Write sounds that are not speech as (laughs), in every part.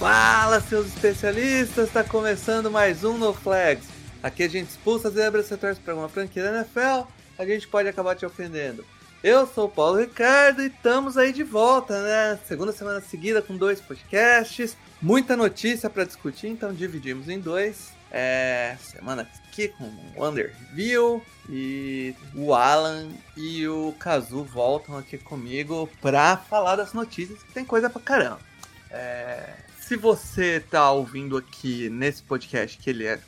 Fala, seus especialistas! Está começando mais um No Flags. Aqui a gente expulsa as zebras, você torce para uma franquia da NFL, a gente pode acabar te ofendendo. Eu sou o Paulo Ricardo e estamos aí de volta, né? Segunda semana seguida com dois podcasts, muita notícia para discutir, então dividimos em dois. É, semana aqui com o Under Review e o Alan e o Kazu voltam aqui comigo para falar das notícias, que tem coisa pra caramba. É, se você tá ouvindo aqui nesse podcast, que ele é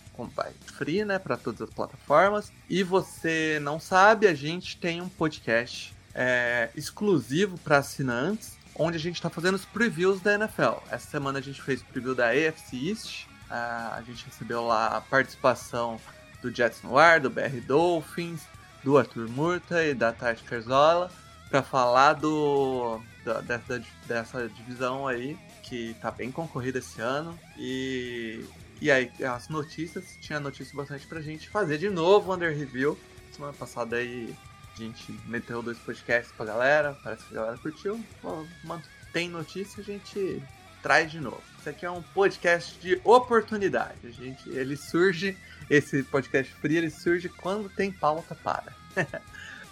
free, né, para todas as plataformas, e você não sabe, a gente tem um podcast é, exclusivo para assinantes, onde a gente está fazendo os previews da NFL. Essa semana a gente fez o preview da AFC East, a gente recebeu lá a participação do Jets no ar, do BR Dolphins, do Arthur Murta e da Tati Carzola, para falar do, dessa, dessa divisão aí que tá bem concorrida esse ano. E, e aí, as notícias, tinha notícia bastante pra gente fazer de novo Under Review. Semana passada aí a gente meteu dois podcasts pra galera, parece que a galera curtiu. Tem notícia, a gente traz de novo. Isso aqui é um podcast de oportunidade. A gente, ele surge, esse podcast free, ele surge quando tem pauta para. (laughs)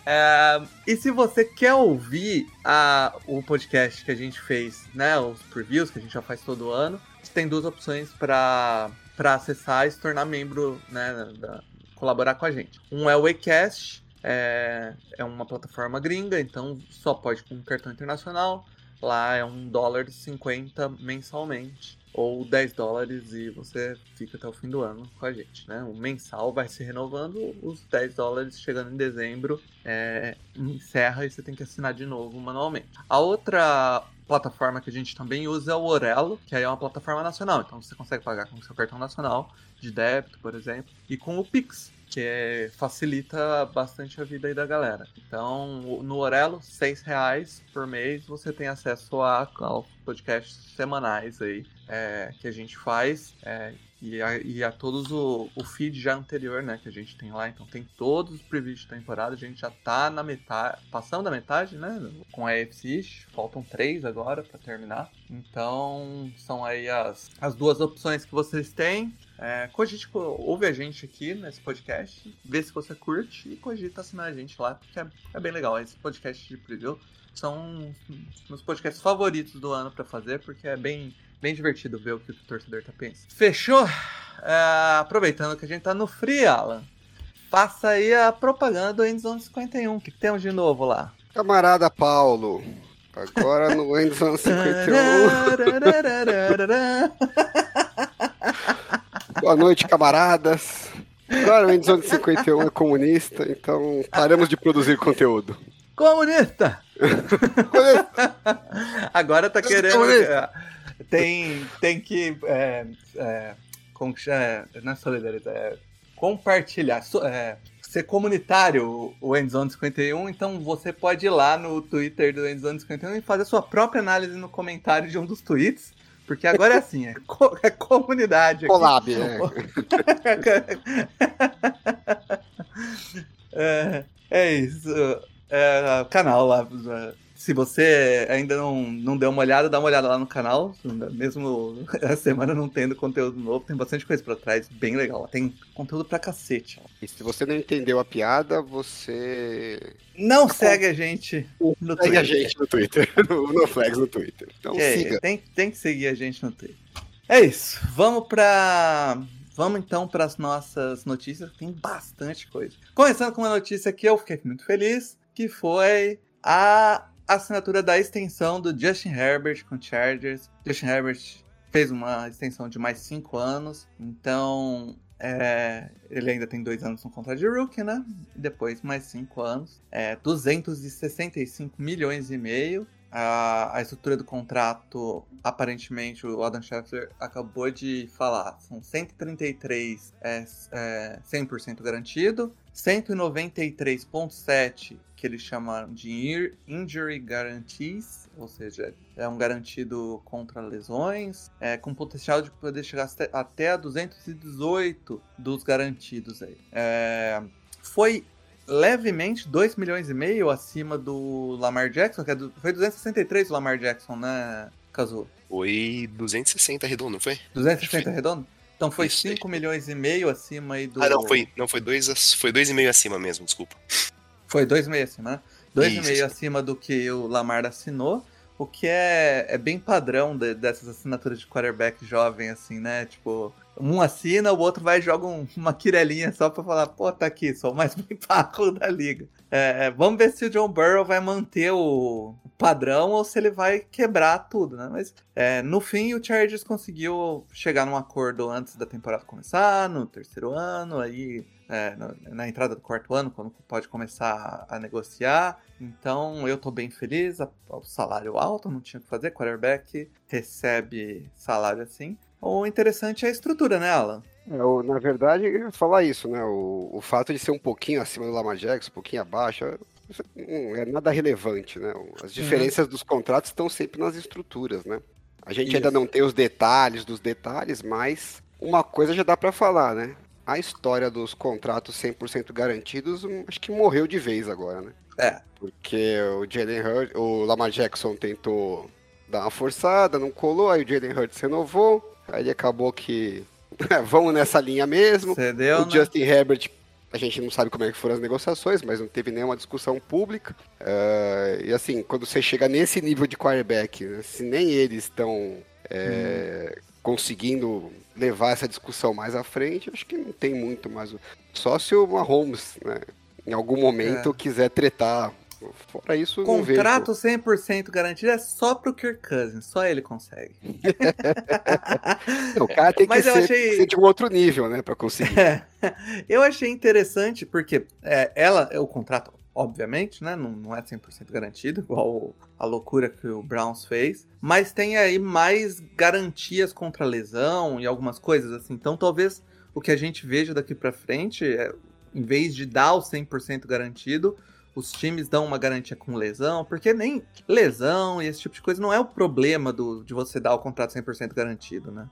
É, e se você quer ouvir a, o podcast que a gente fez, né, os previews que a gente já faz todo ano, você tem duas opções para acessar e se tornar membro, né, da, colaborar com a gente. Um é o Acast, é, é uma plataforma gringa, então só pode com cartão internacional. Lá é um dólar 50 mensalmente ou 10 dólares e você fica até o fim do ano com a gente, né? O mensal vai se renovando, os 10 dólares chegando em dezembro é, encerra e você tem que assinar de novo manualmente. A outra plataforma que a gente também usa é o Orelo, que aí é uma plataforma nacional, então você consegue pagar com o seu cartão nacional de débito, por exemplo, e com o Pix, que é, facilita bastante a vida aí da galera. Então, no Orelo, seis reais por mês, você tem acesso a, aos podcasts semanais aí é, que a gente faz é, e, a, e a todos o, o, feed já anterior, né, que a gente tem lá. Então, tem todos os previews de temporada, a gente já tá na metade, passando da metade, né, com a AFC, faltam três agora para terminar. Então, são aí as, as duas opções que vocês têm. É, cogite, ouve a gente aqui nesse podcast, vê se você curte e cogita assinar a gente lá, porque é, é bem legal. Esse podcast de preview são meus podcasts favoritos do ano para fazer, porque é bem, bem divertido ver o que o torcedor tá pensando. Fechou? É, aproveitando que a gente tá no Free, Alan, passa aí a propaganda do Endzone 51. O que, que temos de novo lá? Camarada Paulo, agora no (laughs) Endzone 51. Boa noite, camaradas. Agora o Endzone 51 é comunista, então paramos de produzir conteúdo. Comunista! (laughs) Agora tá querendo. Tem, tem que. É, é, como que chama? Não é solidariedade, é compartilhar. É, ser comunitário o Endzone 51, então você pode ir lá no Twitter do Endzone 51 e fazer sua própria análise no comentário de um dos tweets. Porque agora é assim, é, co é comunidade. Collab, né? (laughs) é, é isso. É, canal lá. Se você ainda não, não deu uma olhada, dá uma olhada lá no canal. Mesmo (laughs) a semana não tendo conteúdo novo, tem bastante coisa pra trás, bem legal. Tem conteúdo pra cacete. E se você não entendeu a piada, você. Não tá segue com... a gente no segue Twitter. Segue a gente no Twitter, (laughs) no, no Flags no Twitter. Então é, siga. Tem, tem que seguir a gente no Twitter. É isso. Vamos pra. Vamos então para as nossas notícias, tem bastante coisa. Começando com uma notícia que eu fiquei muito feliz, que foi a assinatura da extensão do Justin Herbert com Chargers. Justin Herbert fez uma extensão de mais cinco anos, então é, ele ainda tem dois anos no contrato de rookie, né? E depois mais cinco anos, é, 265 milhões e meio. a, a estrutura do contrato, aparentemente, o Adam Scheffler acabou de falar. São 133 é, é, 100% garantido, 193,7 que eles chamam de Injury Guarantees, ou seja, é um garantido contra lesões, é, com potencial de poder chegar até a 218 dos garantidos aí. É, foi levemente 2 milhões e meio acima do Lamar Jackson, que é do, foi 263 o Lamar Jackson, né, Kazu? Foi 260 redondo, não foi? 260 foi. redondo? Então foi 5 milhões e meio acima aí do. Ah, não, foi, não, foi 2 foi dois acima mesmo, desculpa. Foi 2,5 acima, né? 2,5 acima do que o Lamar assinou. O que é, é bem padrão de, dessas assinaturas de quarterback jovem, assim, né? Tipo, um assina, o outro vai e joga um, uma quirelinha só pra falar, pô, tá aqui, sou o mais (laughs) bem pago da liga. É, é, vamos ver se o John Burrow vai manter o padrão ou se ele vai quebrar tudo, né? Mas é, no fim o Chargers conseguiu chegar num acordo antes da temporada começar, no terceiro ano, aí é, na, entrada do quarto ano, quando pode começar a, negociar. Então eu tô bem feliz, o salário alto, não tinha o que fazer, quarterback recebe salário assim. O interessante é a estrutura, né, Alan? É, na verdade, eu ia falar isso, né? O, o fato de ser um pouquinho acima do Lamar Jackson, um pouquinho abaixo, não é nada relevante, né? As diferenças uhum. dos contratos estão sempre nas estruturas, né? A gente isso. ainda não tem os detalhes dos detalhes, mas uma coisa já dá para falar, né? A história dos contratos 100% garantidos, hum, acho que morreu de vez agora, né? É. Porque o Jalen Hurts, o Lamar Jackson tentou dar uma forçada, não colou, aí o Jalen Hurts renovou, aí ele acabou que (laughs) vamos nessa linha mesmo. Cedeu, o né? Justin Herbert, a gente não sabe como é que foram as negociações, mas não teve nenhuma discussão pública. Uh, e assim, quando você chega nesse nível de quarterback, né, se nem eles estão é, hum. conseguindo levar essa discussão mais à frente, acho que não tem muito mais. Só se o Mahomes, né, em algum momento, é. quiser tretar. Fora isso, Contrato 100% garantido é só pro Kirk Cousins, só ele consegue. (laughs) o cara tem que ser, achei... ser, de um outro nível, né, para conseguir. (laughs) É. Eu achei interessante porque é, ela, o contrato, obviamente, né? Não, não é 100% garantido, (laughs) igual a loucura que o Browns fez. Mas tem aí mais garantias contra lesão e algumas coisas assim. Então talvez o que a gente veja daqui para frente, é, em vez de dar o 100% garantido, os times dão uma garantia com lesão, porque nem lesão e esse tipo de coisa não é o problema do, de você dar o contrato 100% garantido, né?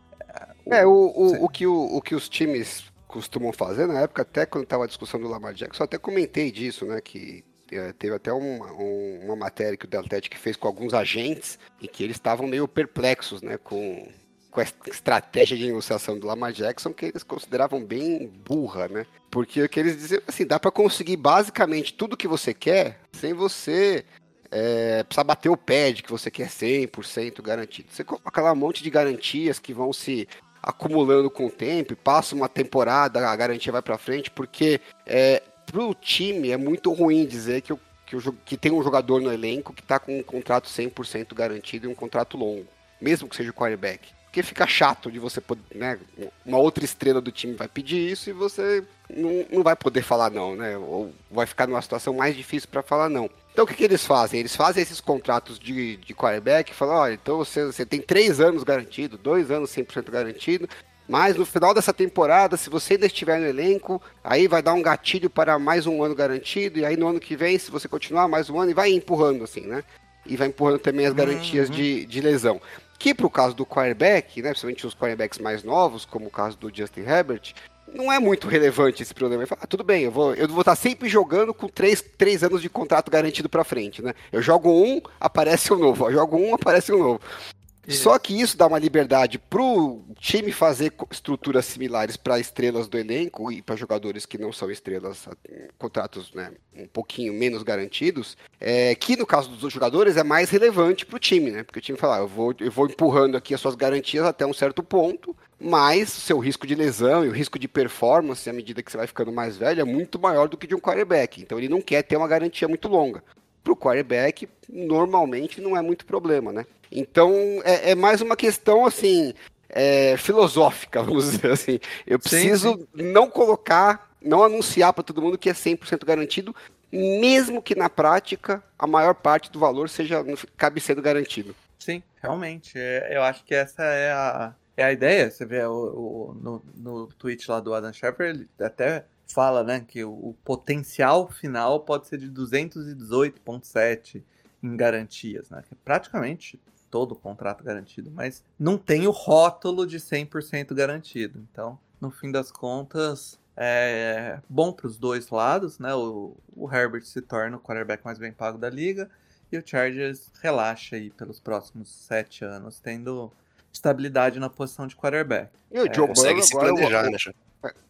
É, o, o, o, que o, o que os times costumam fazer. Na época, até quando estava a discussão do Lamar Jackson, até comentei disso, né? Que é, teve até uma, uma matéria que o Deltetic fez com alguns agentes e que eles estavam meio perplexos, né? Com, com a estratégia de negociação do Lamar Jackson, que eles consideravam bem burra, né? Porque o que eles diziam assim, dá para conseguir basicamente tudo que você quer sem você é, precisar bater o pé de que você quer 100% garantido. Você coloca lá um monte de garantias que vão se acumulando com o tempo, passa uma temporada, a garantia vai para frente, porque é, pro time é muito ruim dizer que, o, que, o, que tem um jogador no elenco que está com um contrato 100% garantido e um contrato longo, mesmo que seja o quarterback. Porque fica chato de você poder, né? Uma outra estrela do time vai pedir isso e você não, não vai poder falar não, né? Ou vai ficar numa situação mais difícil para falar não. Então o que, que, eles fazem? Eles fazem esses contratos de, de quarterback e falam, olha, então você, você tem três anos garantido, dois anos 100% garantido, mas no final dessa temporada, se você ainda estiver no elenco, aí vai dar um gatilho para mais um ano garantido, e aí no ano que vem, se você continuar mais um ano, e vai empurrando assim, né? E vai empurrando também as garantias uhum. de, de lesão. Que pro caso do quarterback, né, principalmente os quarterbacks mais novos, como o caso do Justin Herbert, não é muito relevante esse problema. Ele fala, ah, tudo bem, eu vou, eu vou estar sempre jogando com três, três anos de contrato garantido para frente, né? Eu jogo um, aparece um novo. Eu jogo um, aparece um novo. Só que isso dá uma liberdade pro time fazer estruturas similares para estrelas do elenco e para jogadores que não são estrelas, contratos né, um pouquinho menos garantidos, é, que no caso dos jogadores é mais relevante pro time, né? Porque o time fala, ah, eu vou, eu vou empurrando aqui as suas garantias até um certo ponto, mas o seu risco de lesão e o risco de performance à medida que você vai ficando mais velho é muito maior do que de um quarterback. Então ele não quer ter uma garantia muito longa. Para o quarterback, normalmente não é muito problema, né? Então é, é mais uma questão assim é, filosófica, (laughs) vamos dizer assim. Eu preciso sim, sim. não colocar, não anunciar para todo mundo que é 100% garantido, mesmo que na prática a maior parte do valor seja cabe sendo garantido. Sim, realmente. É, eu acho que essa é a, é a ideia. Você vê o, o no, no tweet lá do Adam Schefter, ele até fala né, que o, o potencial final pode ser de 218,7 em garantias, né? Que é praticamente todo o contrato garantido, mas não tem o rótulo de 100% garantido. Então, no fim das contas, é bom para os dois lados, né? O, o Herbert se torna o quarterback mais bem pago da liga e o Chargers relaxa aí pelos próximos sete anos, tendo estabilidade na posição de quarterback. E o é, Joe Burrow se planejar, o, né?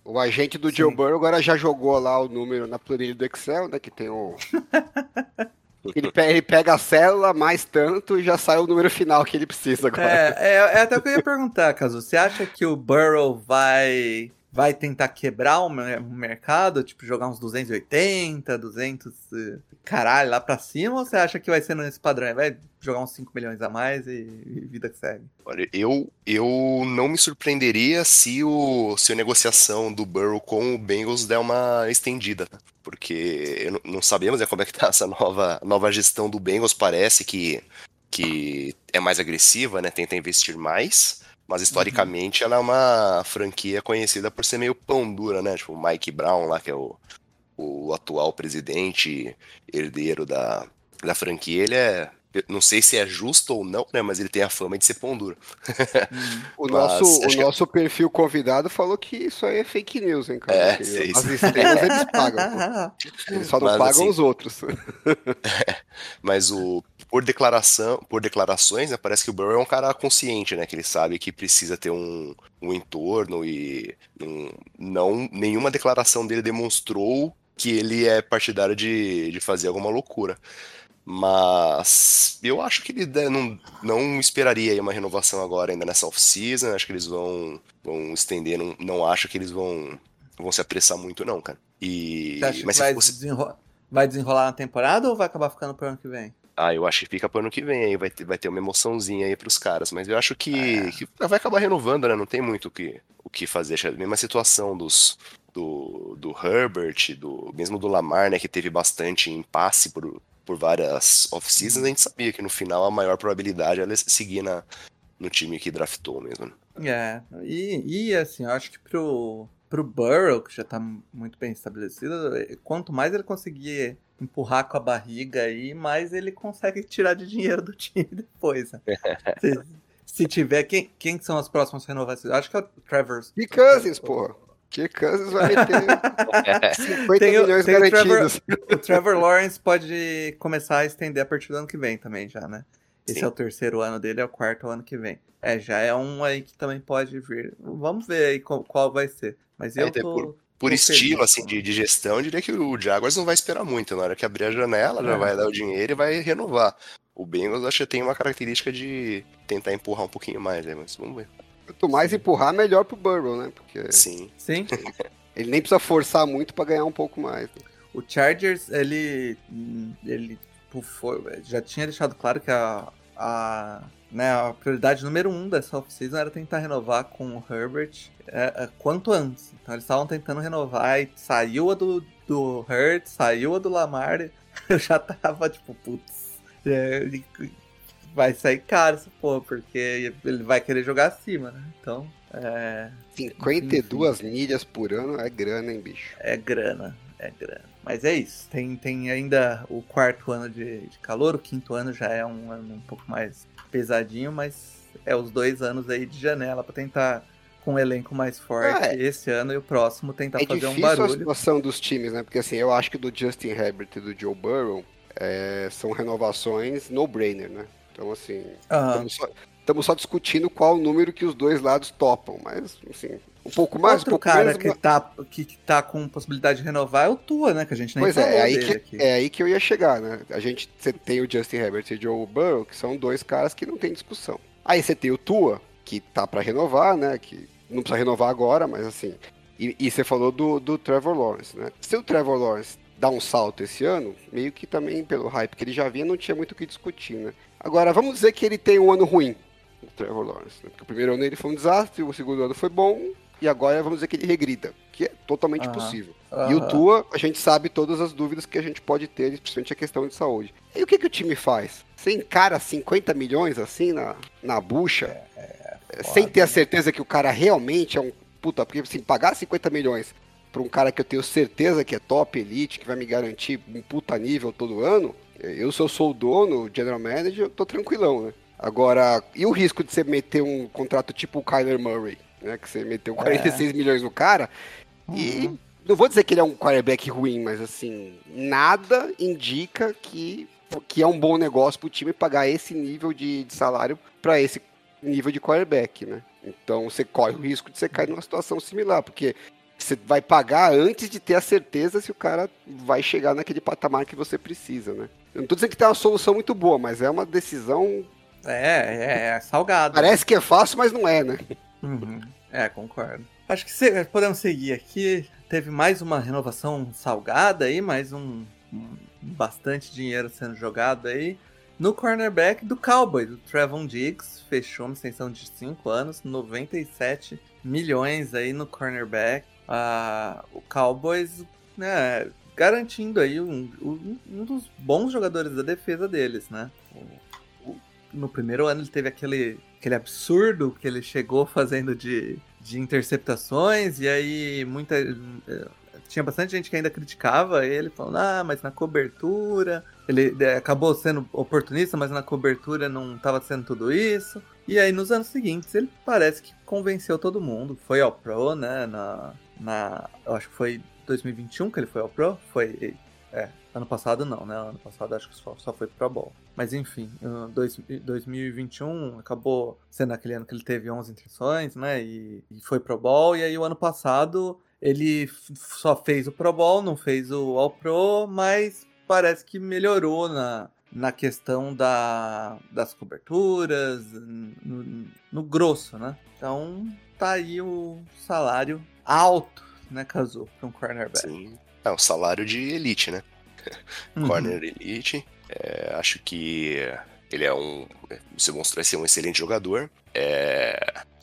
O agente do Sim. Joe Burrow agora já jogou lá o número na planilha do Excel, né? Que tem o. (laughs) Ele pega, ele pega, a célula mais tanto e já sai o número final que ele precisa agora. É, é, é até o que eu ia perguntar, Caso. Você acha que o Burrow vai vai tentar quebrar o mercado, tipo jogar uns 280, 200, eh, caralho, lá pra cima, ou você acha que vai ser nesse padrão? Vai jogar uns 5 milhões a mais e, e, vida que segue? Olha, eu, eu não me surpreenderia se, o, se a negociação do Burrow com o Bengals der uma estendida, né? porque não, não sabemos né, como é que tá essa nova, nova gestão do Bengals, parece que, que é mais agressiva, né, tenta investir mais, mas historicamente uhum. ela é uma franquia conhecida por ser meio pão dura, né? Tipo, o Mike Brown lá, que é o, o atual presidente herdeiro da, da franquia, ele é. Não sei se é justo ou não, né? Mas ele tem a fama de ser pão duro. Uhum. (laughs) o nosso, o nosso que... perfil convidado falou que isso aí é fake news, hein, cara? É, as estrelas eles pagam. Pô. (laughs) Eles só não mas, pagam assim, os outros. (laughs) mas o por declaração, por declarações, né, parece que o Burrow é um cara consciente, né, que ele sabe que precisa ter um, um entorno e um, não nenhuma declaração dele demonstrou que ele é partidário de, de fazer alguma loucura. Mas eu acho que ele não, não esperaria uma renovação agora ainda nessa off-season. Acho que eles vão, vão estender. Não, não acho que eles vão, vão se apressar muito, não, cara. E, mas vai, fosse... desenrolar, vai desenrolar na temporada ou vai acabar ficando pro ano que vem? Ah, eu acho que fica pro ano que vem aí, vai ter, vai ter uma emoçãozinha aí pros caras, mas eu acho que, é. que vai acabar renovando, né? Não tem muito o que, o que fazer. É a mesma situação dos, do, do Herbert, do, mesmo do Lamar, né? Que teve bastante impasse por, por várias off-seasons, a gente sabia que no final a maior probabilidade era seguir na, no time que draftou mesmo. Né? É, e, e assim, eu acho que pro, pro Burrow, que já tá muito bem estabelecido, quanto mais ele conseguir empurrar com a barriga aí, mais ele consegue tirar de dinheiro do time (laughs) depois. Né? (laughs) se, se, tiver, quem, quem são as próximas renovações? Acho que é o Trevor. E Cousins, pô. Que Cousins vai meter (laughs) 50 tem, milhões tem garantidos. O Trevor, o Trevor Lawrence pode começar a estender a partir do ano que vem também já, né? Esse Sim. é o terceiro ano dele, é o quarto ano que vem. É, já é um aí que também pode vir. Vamos ver aí qual, qual vai ser. Mas eu tô, por, por estilo assim de, de, gestão, eu diria que o Jaguars não vai esperar muito. Na hora que abrir a janela, já é. vai dar o dinheiro e vai renovar. O Bengals acho que tem uma característica de tentar empurrar um pouquinho mais, né? mas vamos ver. Quanto mais empurrar, melhor pro Burrow, né? Porque Sim. Sim. (laughs) ele nem precisa forçar muito para ganhar um pouco mais. Né? O Chargers, ele, ele tipo, foi, já tinha deixado claro que a, a né, a prioridade número um dessa off-season era tentar renovar com o Herbert é, é, quanto antes. Então eles estavam tentando renovar e saiu a do, do Hurt, saiu a do Lamar. (laughs) Eu já tava tipo, putz, é, vai sair caro essa porra, porque ele vai querer jogar acima, né? Então. É, 52 enfim, milhas por ano é grana, hein, bicho? É grana, é grana. Mas é isso. Tem, tem ainda o quarto ano de, de calor, o quinto ano já é um ano um pouco mais pesadinho, mas é os dois anos aí de janela para tentar com um elenco mais forte ah, é. esse ano e o próximo tentar é fazer um barulho. É a situação dos times, né? Porque assim, eu acho que do Justin Herbert e do Joe Burrow é, são renovações no-brainer, né? Então assim, estamos só, só, discutindo qual o número que os dois lados topam, mas assim, um pouco mais, Outro um pouco cara menos, que, tá, que, que tá com possibilidade de renovar é o Tua, né? Que a gente nem pois é, é aí que, aqui. é aí que eu ia chegar, né? A gente tem o Justin Herbert e o Joe Burrow, que são dois caras que não tem discussão. Aí você tem o Tua, que tá para renovar, né? Que não precisa renovar agora, mas assim. E, e você falou do, do Trevor Lawrence, né? Se o Trevor Lawrence dá um salto esse ano, meio que também pelo hype que ele já vinha, não tinha muito o que discutir, né? Agora, vamos dizer que ele tem um ano ruim, o Trevor Lawrence. Né? Porque o primeiro ano ele foi um desastre, o segundo ano foi bom, e agora vamos dizer que ele regrida, que é totalmente Aham. possível. Aham. E o Tua, a gente sabe todas as dúvidas que a gente pode ter, principalmente a questão de saúde. E o que, que o time faz? Você encara 50 milhões assim na, na bucha, é, sem ter a certeza que o cara realmente é um puta, porque assim, pagar 50 milhões pra um cara que eu tenho certeza que é top elite, que vai me garantir um puta nível todo ano, eu se eu sou o dono, o general manager, eu tô tranquilão, né? Agora, e o risco de você meter um contrato tipo o Kyler Murray, né? Que você meteu 46 milhões no cara e não vou dizer que ele é um quarterback ruim, mas assim, nada indica que, que é um bom negócio pro time pagar esse nível de, de salário para esse nível de quarterback, né? Então você corre o risco de você cair numa situação similar, porque você vai pagar antes de ter a certeza se o cara vai chegar naquele patamar que você precisa, né? Eu não tô dizendo que tem uma solução muito boa, mas é uma decisão. É, é, é salgado. Parece que é fácil, mas não é, né? Uhum. É, concordo. Acho que se- podemos seguir aqui. Teve mais uma renovação salgada aí, mais um, um- bastante dinheiro sendo jogado aí. No cornerback do Cowboys, o Trevon Diggs fechou uma extensão de 5 anos, 97 milhões aí no cornerback. Ah, o Cowboys, né, garantindo aí um, um- um dos bons jogadores da defesa deles, né? No primeiro ano ele teve aquele, aquele absurdo que ele chegou fazendo de, de interceptações, e aí muita. eh, Tinha bastante gente que ainda criticava ele, falando, ah, mas na cobertura. Ele acabou sendo oportunista, mas na cobertura não estava sendo tudo isso. E aí nos anos seguintes ele parece que convenceu todo mundo. Foi ao Pro, né? Na, na, eu acho que foi 2021 que ele foi ao Pro. Foi. É, ano passado não, né? Ano passado acho que só, só foi Pro Bowl. Mas enfim, em dois- 2021 acabou sendo aquele ano que ele teve 11 intenções, né? E, e foi Pro Bowl. E aí o ano passado ele só fez o Pro Bowl, não fez o All Pro, mas parece que melhorou na, na questão da, das coberturas, no, no grosso, né? Então tá aí o salário alto, né, Kazu, para um cornerback. Sim. É um salário de elite, né? Uhum. Corner elite. É, acho que ele é um. Se mostrou ser um excelente jogador. É,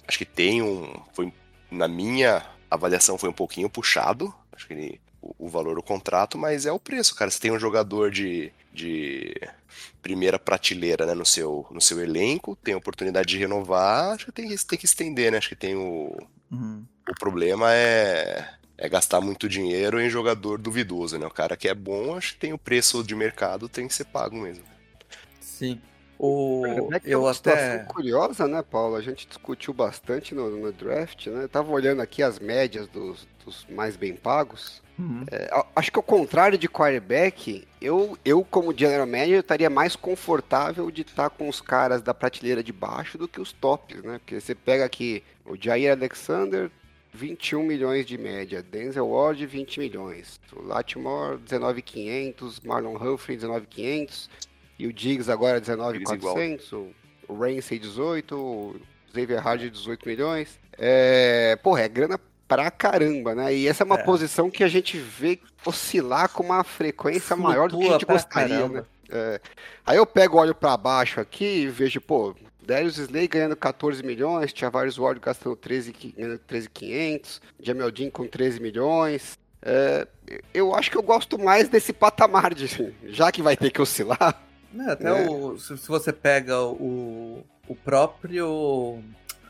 acho que tem um. Foi, na minha avaliação, foi um pouquinho puxado. Acho que ele- o, o valor do contrato, mas é o preço, cara. Você tem um jogador de, de primeira prateleira né, no, seu, no seu elenco, tem a oportunidade de renovar, acho que tem, que- tem que estender, né? Acho que tem o. Uhum. O problema é, é gastar muito dinheiro em jogador duvidoso, né? O cara que é bom, acho que tem o preço de mercado, tem que ser pago mesmo. Sim. O, Quarterback é eu uma até. situação curiosa, né, Paulo? A gente discutiu bastante no, no draft, né? Tava olhando aqui as médias dos, dos mais bem pagos. Uhum. É, acho que ao contrário de quarterback, eu, eu como general manager estaria mais confortável de estar com os caras da prateleira de baixo do que os tops, né? Porque você pega aqui o Jair Alexander, 21 milhões de média, Denzel Ward, 20 milhões, o Latimore, 19,500, Marlon Humphrey, 19,500, e o Diggs agora, 19,400, o, o Ramsey, 18, o Xavier Harding, 18 milhões. É, porra, é grana pra caramba, né? E essa é uma É. posição que a gente vê oscilar com uma frequência maior do que a Flutua gente gostaria, caramba. né? É. Aí eu pego, olho pra baixo aqui e vejo, pô, Darius Slay ganhando 14 milhões, Tavares Ward gastando 13, qui- ganhando 13,500, Jamel Dean com 13 milhões. É, eu acho que eu gosto mais desse patamar de, (laughs) já que vai ter que oscilar. É, até o, se, se você pega o, o próprio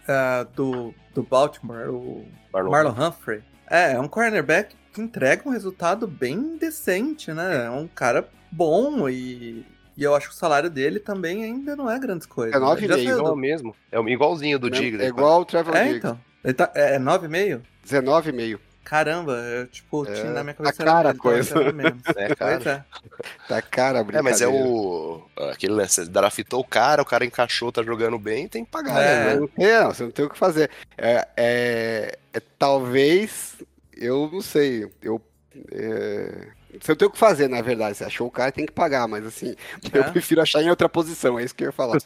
ah, do, do Baltimore, o Marlon. Marlon Humphrey, é, é um cornerback que entrega um resultado bem decente, né? É um cara bom e, e eu acho que o salário dele também ainda não é grandes coisas. É né? 9,5, Ele já saiu Igual do- mesmo. É o- igualzinho do Diggs. é né? igual o Trevor É, Diggs, então. Ele tá, é 9,5? 19,5. Caramba, eu, tipo, É, tinha na minha tá cabeça cara a coisa. (laughs) É, cara. É. Tá cara, a É, mas é o. Aquele lance, você draftou o cara, o cara encaixou, tá jogando bem, tem que pagar, É. né? Não, tem, não, você não tem o que fazer. É, é- é- talvez, eu não sei, eu. É, você não tem o que fazer, na verdade. Você achou o cara, tem que pagar, mas assim, eu É. prefiro achar em outra posição, é isso que eu ia falar. (laughs)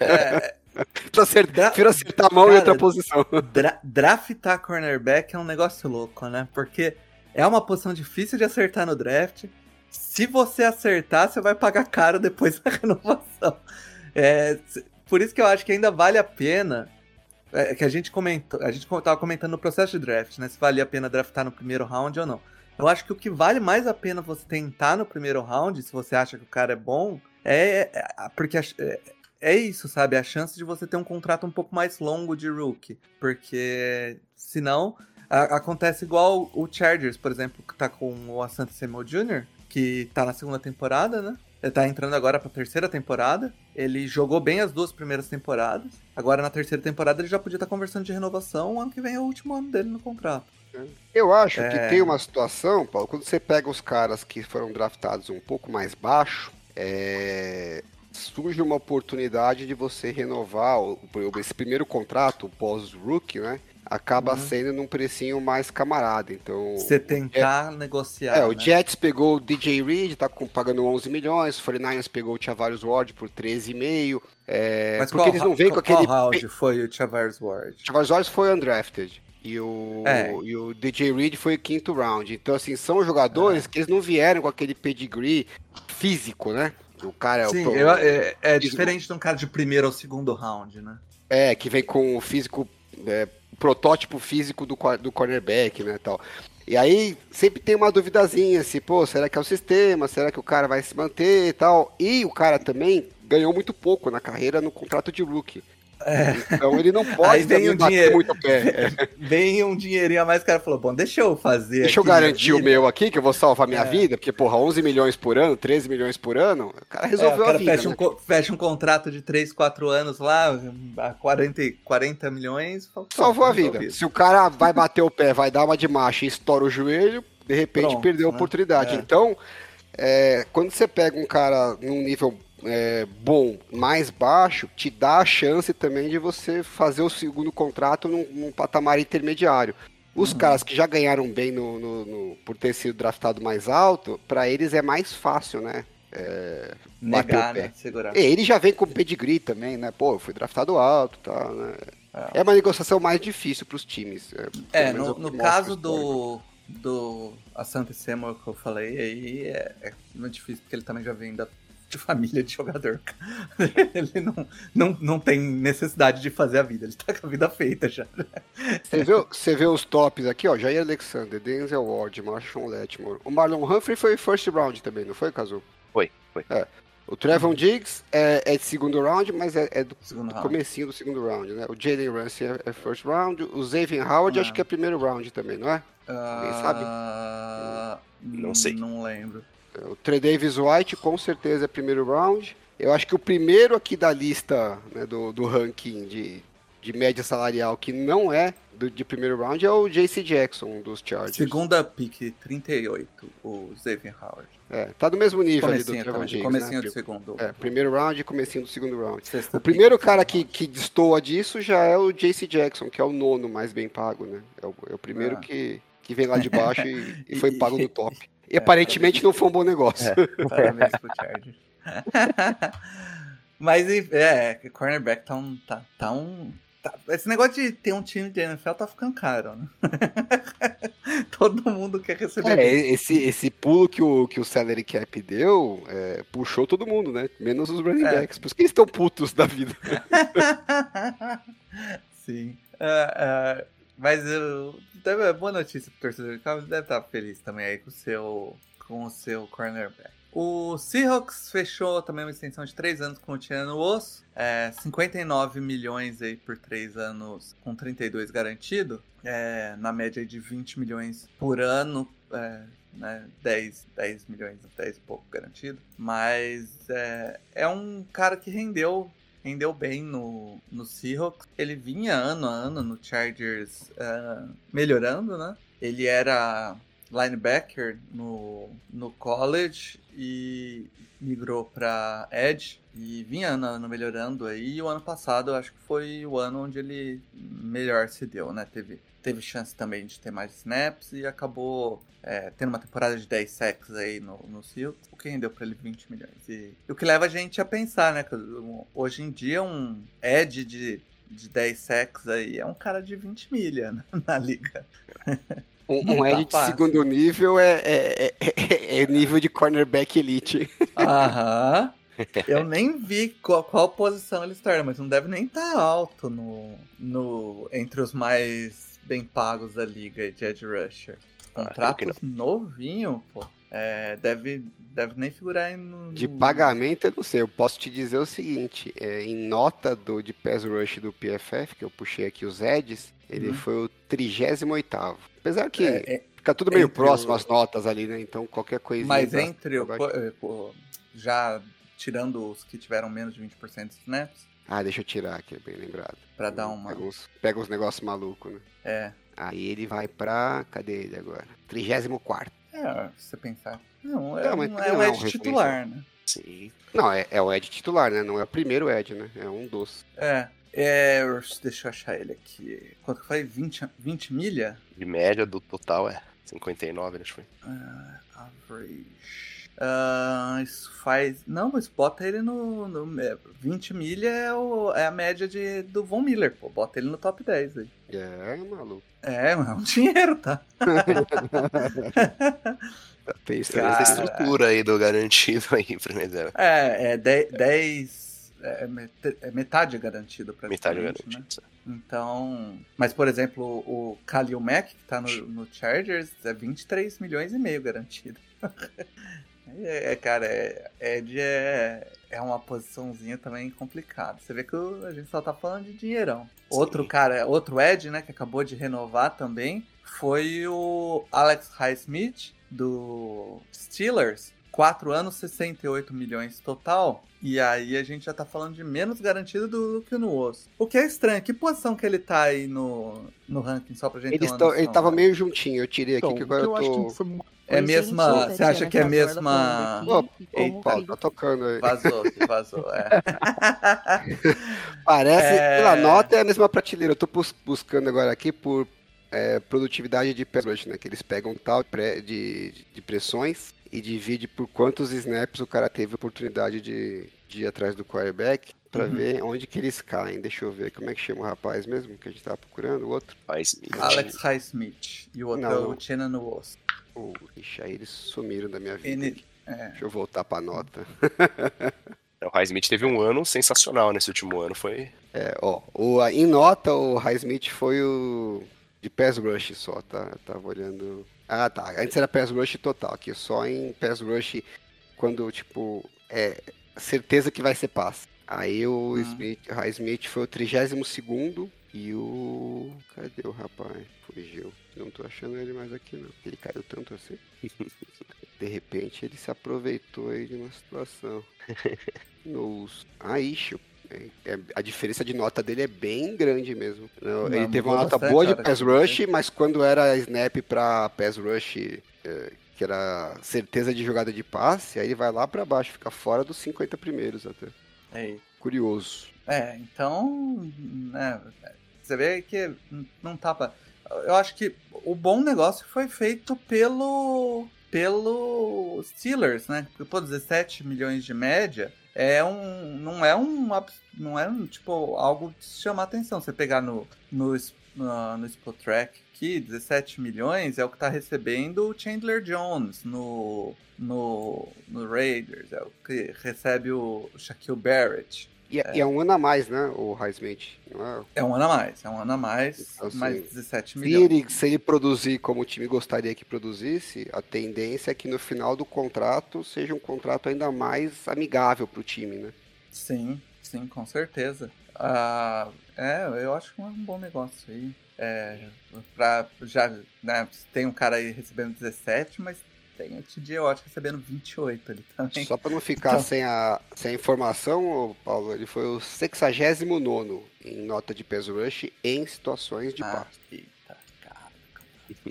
É, Prefiro acertar, prefiro acertar a mão em Cara, outra posição. Dra- draftar cornerback é um negócio louco, né? Porque é uma posição difícil de acertar no draft. Se você acertar, você vai pagar caro depois da (laughs) renovação. É, por isso que eu acho que ainda vale a pena é que a gente comentou, a gente tava comentando no processo de draft, né? Se valia a pena draftar no primeiro round ou não. Eu acho que o que vale mais a pena você tentar no primeiro round, se você acha que o cara é bom, é, é porque é, é isso, sabe? A chance de você ter um contrato um pouco mais longo de rookie. Porque senão a, acontece igual o Chargers, por exemplo, que tá com o Asante Samuel Jr., que tá na segunda temporada, né? Ele tá entrando agora pra terceira temporada. Ele jogou bem as duas primeiras temporadas. Agora na terceira temporada ele já podia estar tá conversando de renovação. O ano que vem é o último ano dele no contrato. Eu acho é... que tem uma situação, Paulo, quando você pega os caras que foram draftados um pouco mais baixo, é... surge uma oportunidade de você renovar esse primeiro contrato pós-rookie, né? acaba uhum. sendo num precinho mais camarada. Então. Você tentar é, negociar. É, né? o Jets pegou o DJ Reed, tá pagando 11 milhões. O 49ers pegou o Tavares Ward por 13,5. É, Mas porque qual, eles não vêm com aquele. Qual round foi o Tavares Ward? O Tavares Ward foi undrafted. E o, é. e o DJ Reed foi o quinto round. Então, assim, são jogadores é. que eles não vieram com aquele pedigree físico, né? O cara é Sim, o. Eu, é, é diferente de um cara de primeiro ou segundo round, né? É, que vem com o físico é, protótipo físico do, do cornerback, né, tal. E aí sempre tem uma duvidazinha, se, pô, será que é o sistema? Será que o cara vai se manter e tal? E o cara também ganhou muito pouco na carreira no contrato de rookie. É. Então ele não pode vem um dinheiro, muito pé. (laughs) Vem um dinheirinho a mais, o cara falou, bom, deixa eu fazer Deixa eu garantir o meu aqui, que eu vou salvar minha é. vida, porque, porra, 11 milhões por ano, 13 milhões por ano, o cara resolveu é, o cara a vida. Fecha, né? um, fecha um contrato de 3, 4 anos lá, a 40, 40 milhões... Salvou a vida. Se o cara vai bater o pé, vai dar uma de macho e estoura o joelho, de repente Pronto, perdeu a né? oportunidade. É. Então, é, quando você pega um cara num nível é, bom mais baixo, te dá a chance também de você fazer o segundo contrato num, num patamar intermediário. Os uhum. caras que já ganharam bem no, no, no, por ter sido draftado mais alto, para eles é mais fácil, né? É, Negar, né? Segurar. E ele já vem com pedigree também, né? Pô, eu fui draftado alto, tá, né? É. é uma negociação mais difícil para os times. É, é no, no caso do, do Asante Samuel que eu falei aí, é, é muito difícil, porque ele também já vem da de família de jogador. (laughs) ele não, não, não tem necessidade de fazer a vida, ele tá com a vida feita já. Você vê, você vê os tops aqui, ó, Jair Alexander, Denzel Ward, Marshawn Letmore. O Marlon Humphrey foi first round também, não foi, Cazu? Foi, foi. É. O Trevon Diggs é, é de segundo round, mas é, é do, do comecinho do segundo round, né? O Jalen Ramsey é, é, first round. O Xavier Howard acho que é primeiro round também, não é? Uh, sabe? Não sei. Não lembro. O Trey Davis White com certeza é primeiro round. Eu acho que o primeiro aqui da lista né, do, do ranking de, de média salarial que não é do, de primeiro round é o JC Jackson dos Chargers. Segunda pick, 38, o Xavier Howard. É, tá do mesmo nível ali do Trevor Diggs, Comecinho né? do segundo. É, primeiro round e comecinho do segundo round. Sexta o primeiro cara que, que destoa disso já é o JC Jackson, que é o nono mais bem pago, né? É o, é o primeiro ah. que, que vem lá de baixo e, e foi (laughs) pago no (laughs) top. E é, aparentemente não foi um bom negócio. É, (laughs) parabéns pro Chargers. (laughs) Mas é, cornerback tá um. Tá, tá um tá, esse negócio de ter um time de NFL tá ficando caro, né? (laughs) Todo mundo quer receber. É, esse, esse pulo que o, que o salary cap deu é, puxou todo mundo, né? Menos os running é. backs. Por isso que eles estão putos da vida. Sim. Uh, uh, mas eu, é boa notícia pro torcedor de Cowboys, deve estar feliz também aí com o seu, com o seu cornerback. O Seahawks fechou também uma extensão de 3 anos com o Tiano Osso, é, 59 milhões aí por 3 anos com 32 garantido, é, na média de 20 milhões por ano, é, né, 10, 10 milhões, 10 e pouco garantido. Mas é, é um cara que rendeu rendeu bem no, no Seahawks. Ele vinha ano a ano no Chargers uh, melhorando, né? Ele era linebacker no, no college e migrou para Edge e vinha ano, ano melhorando aí. E o ano passado eu acho que foi o ano onde ele melhor se deu, né? Teve teve chance também de ter mais snaps e acabou é, tendo uma temporada de 10 sacks aí no, no Seahawks, o que rendeu para ele 20 milhões. E, e, o que leva a gente a pensar, né? Que hoje em dia um Ed de, de 10 sacks aí é um cara de 20 milha né, (laughs) na liga. Um, um Ed tá de segundo nível é, é, é, é, nível de cornerback elite. Aham. (laughs) Eu nem vi qual, qual posição ele está, mas não deve nem estar tá alto no, no, entre os mais bem pagos da liga de Edge Rusher. Ah, Contratos ah, novinho, pô. É, deve, deve nem figurar no. De pagamento, eu não sei. Eu posso te dizer o seguinte: é, em nota do, de Pass Rush do PFF, que eu puxei aqui os Eds, ele hum. foi o 38. Apesar que é, é, fica tudo meio próximo o... as notas ali, né? Então qualquer coisa. Mas entre o, o, já tirando os que tiveram menos de 20% de snaps. Ah, deixa eu tirar aqui, bem lembrado. Pra dar uma. Pega uns, pega uns negócios malucos, né? É. Aí ele vai pra. Cadê ele agora? 34. É, se você pensar. Não, é, não, um, é um Ed é titular, né? Sim. Não, é, é o Ed titular, né? Não é o primeiro Ed, né? É um dos. É. É, deixa eu achar ele aqui. Quanto foi? 20, 20 milha? De média do total é 59, acho que foi. Uh, average. Uh, isso faz. Não, mas bota ele no. no 20 milha é, o, é a média de, do Von Miller, pô. Bota ele no top 10 aí. É, maluco. É, é um dinheiro, tá? (laughs) Tem essa estrutura aí do garantido aí pra mim. É, é 10. É, é metade garantido pra Metade garantido. Né? Então. Mas, por exemplo, o Kalil Mack, que tá no, no Chargers, é 23 milhões e meio garantido. (laughs) É, é, cara, é, Ed é, é uma posiçãozinha também complicada. Você vê que a gente só tá falando de dinheirão. Sim. Outro cara, outro Ed, né, que acabou de renovar também, foi o Alex Highsmith, do Steelers. 4 anos, 68 milhões total. E aí a gente já tá falando de menos garantido do, que no osso. O que é estranho, que posição que ele tá aí no, no ranking, só pra gente ele ter uma noção, Ele tava meio juntinho, eu tirei aqui, então, que agora eu tô... É mesma. Você acha que é mesma. Opa, tá tocando aí. Vazou, vazou, é. (laughs) Parece, é... pela nota, é a mesma prateleira. Eu tô buscando agora aqui por é, produtividade de rush, né? Que eles pegam tal de, de pressões e divide por quantos snaps o cara teve oportunidade de, de ir atrás do quarterback para uhum. ver onde que eles caem. Deixa eu ver como é que chama o rapaz mesmo que a gente tava procurando, o outro. Alex Highsmith e o outro Não, é o Chenan Woss. Oh, ixi, aí eles sumiram da minha vida. N... É. Deixa eu voltar pra nota. (laughs) o Highsmith teve um ano sensacional nesse último ano, foi... É, ó, o, em nota o Highsmith foi o de pass rush só, tá? Eu tava olhando... Ah, tá. Antes era pass rush total, aqui só em pass rush quando, tipo, é certeza que vai ser passe. Aí o hum. Smith, Highsmith foi o 32 segundo e o... Cadê o rapaz? Fugiu. Não tô achando ele mais aqui não. Ele caiu tanto assim. (laughs) De repente ele se aproveitou aí de uma situação. (laughs) Nos. Ah, ixi, a diferença de nota dele é bem grande mesmo. Não, ele teve uma nota boa de pass rush, mas quando era snap para pass rush, é, que era certeza de jogada de passe, aí ele vai lá para baixo, fica fora dos 50 primeiros até. É. Curioso. É, então, né, você vê que não tava eu acho que o bom negócio foi feito pelo pelo Steelers, né? Pô, 17 milhões de média é um não é um não é um, tipo algo de chamar atenção. Você pegar no no, no, no Spotrack aqui, 17 milhões é o que tá recebendo o Chandler Jones no no, no Raiders, é o que recebe o Shaquille Barrett. E é, e é, um ano a mais, né, o Highsmith? É? é? um ano a mais, é um ano a mais, então, assim, mais 17 milhões. Se ele, se ele produzir como o time gostaria que produzisse, a tendência é que no final do contrato seja um contrato ainda mais amigável para o time, né? Sim, sim, com certeza. Ah, é, eu acho que é um bom negócio aí. É, pra, já, né, tem um cara aí recebendo 17, mas tem o TJ Watt recebendo 28 ali também. Só para não ficar então... sem, a, sem a informação, Paulo, ele foi o 69 em nota de peso rush em situações de ah, passe. Eita, cara.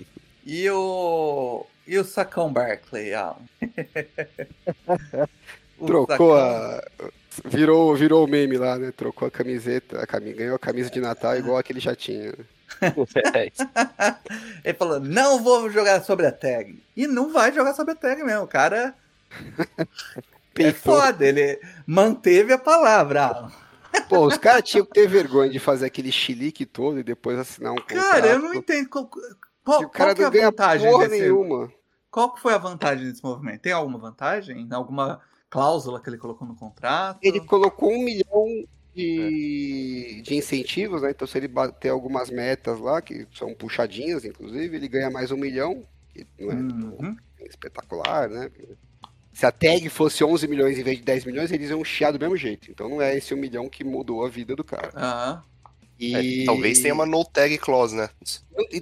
(laughs) E o. E o Sacão Barkley, Alan? (laughs) Trocou sacão... a. Virou, virou o meme lá, né? Trocou a camiseta, a cam... ganhou a camisa de Natal igual aquele já tinha. (laughs) Ele falou: não vou jogar sobre a tag. E não vai jogar sobre a tag mesmo. O cara. (laughs) é foda, ele manteve a palavra. Pô, os caras tinham que ter vergonha de fazer aquele chilique todo e depois assinar um contrato. Cara, eu não entendo. Qual, qual, o cara qual não é a vantagem porra desse... nenhuma. Qual que foi a vantagem desse movimento? Tem alguma vantagem? Alguma cláusula que ele colocou no contrato? Ele colocou um milhão de, de incentivos, né? Então, se ele bater algumas metas lá, que são puxadinhas, inclusive, ele ganha mais um milhão, que não é Uhum. espetacular, né? Se a tag fosse 11 milhões em vez de 10 milhões, eles iam chiar do mesmo jeito. Então não é esse um milhão que mudou a vida do cara. Aham. E... É, talvez tenha uma no tag clause, né?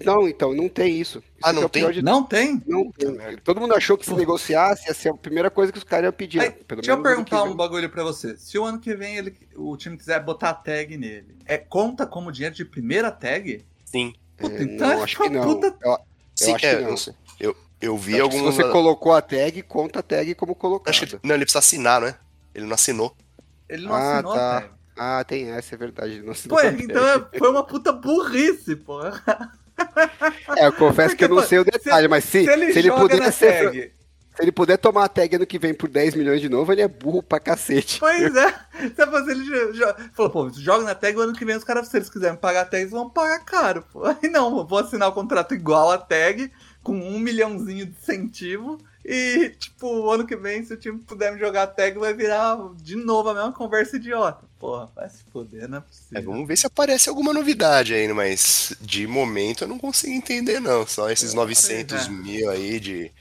Não, então, não tem isso. Isso Ah, não é tem? de- Não tem? Não tem. Todo mundo achou que se negociasse ia ser a primeira coisa que os caras iam pedir. Aí, né? Pelo deixa eu perguntar um bagulho pra você. Se o ano que vem ele, o time quiser botar a tag nele, é conta como dinheiro de primeira tag? Sim. Puta, É, então não, é acho que não. puta- Eu, Sim, acho é, que não. Eu, eu vi eu alguns. se você colocou a tag, conta a tag como colocada. Acho que, não, ele precisa assinar, né? Ele não assinou. Ele não Ah, assinou tá. a tag. Ah, tem essa, é verdade. assinou Pô, (laughs) então é- foi uma puta burrice, pô. É, eu confesso que eu não Porque, sei o detalhe, mas se, Se ele, se ele joga puder ser. tag, Se ele puder tomar a tag ano que vem por 10 milhões de novo, ele é burro pra cacete. Pois é. Se fosse ele jo- jo- falou, pô, joga na tag ano que vem os caras, se eles quiserem pagar a tag, eles vão pagar caro, pô. Aí (laughs) não, eu vou assinar o contrato igual a tag, com um milhãozinho de incentivo. E, tipo, o ano que vem, se o time puder me jogar a tag, vai virar de novo a mesma conversa idiota. Porra, vai se foder, não é É, possível. vamos ver se aparece alguma novidade aí, mas de momento eu não consigo entender, não. Só esses 900 é. mil aí de.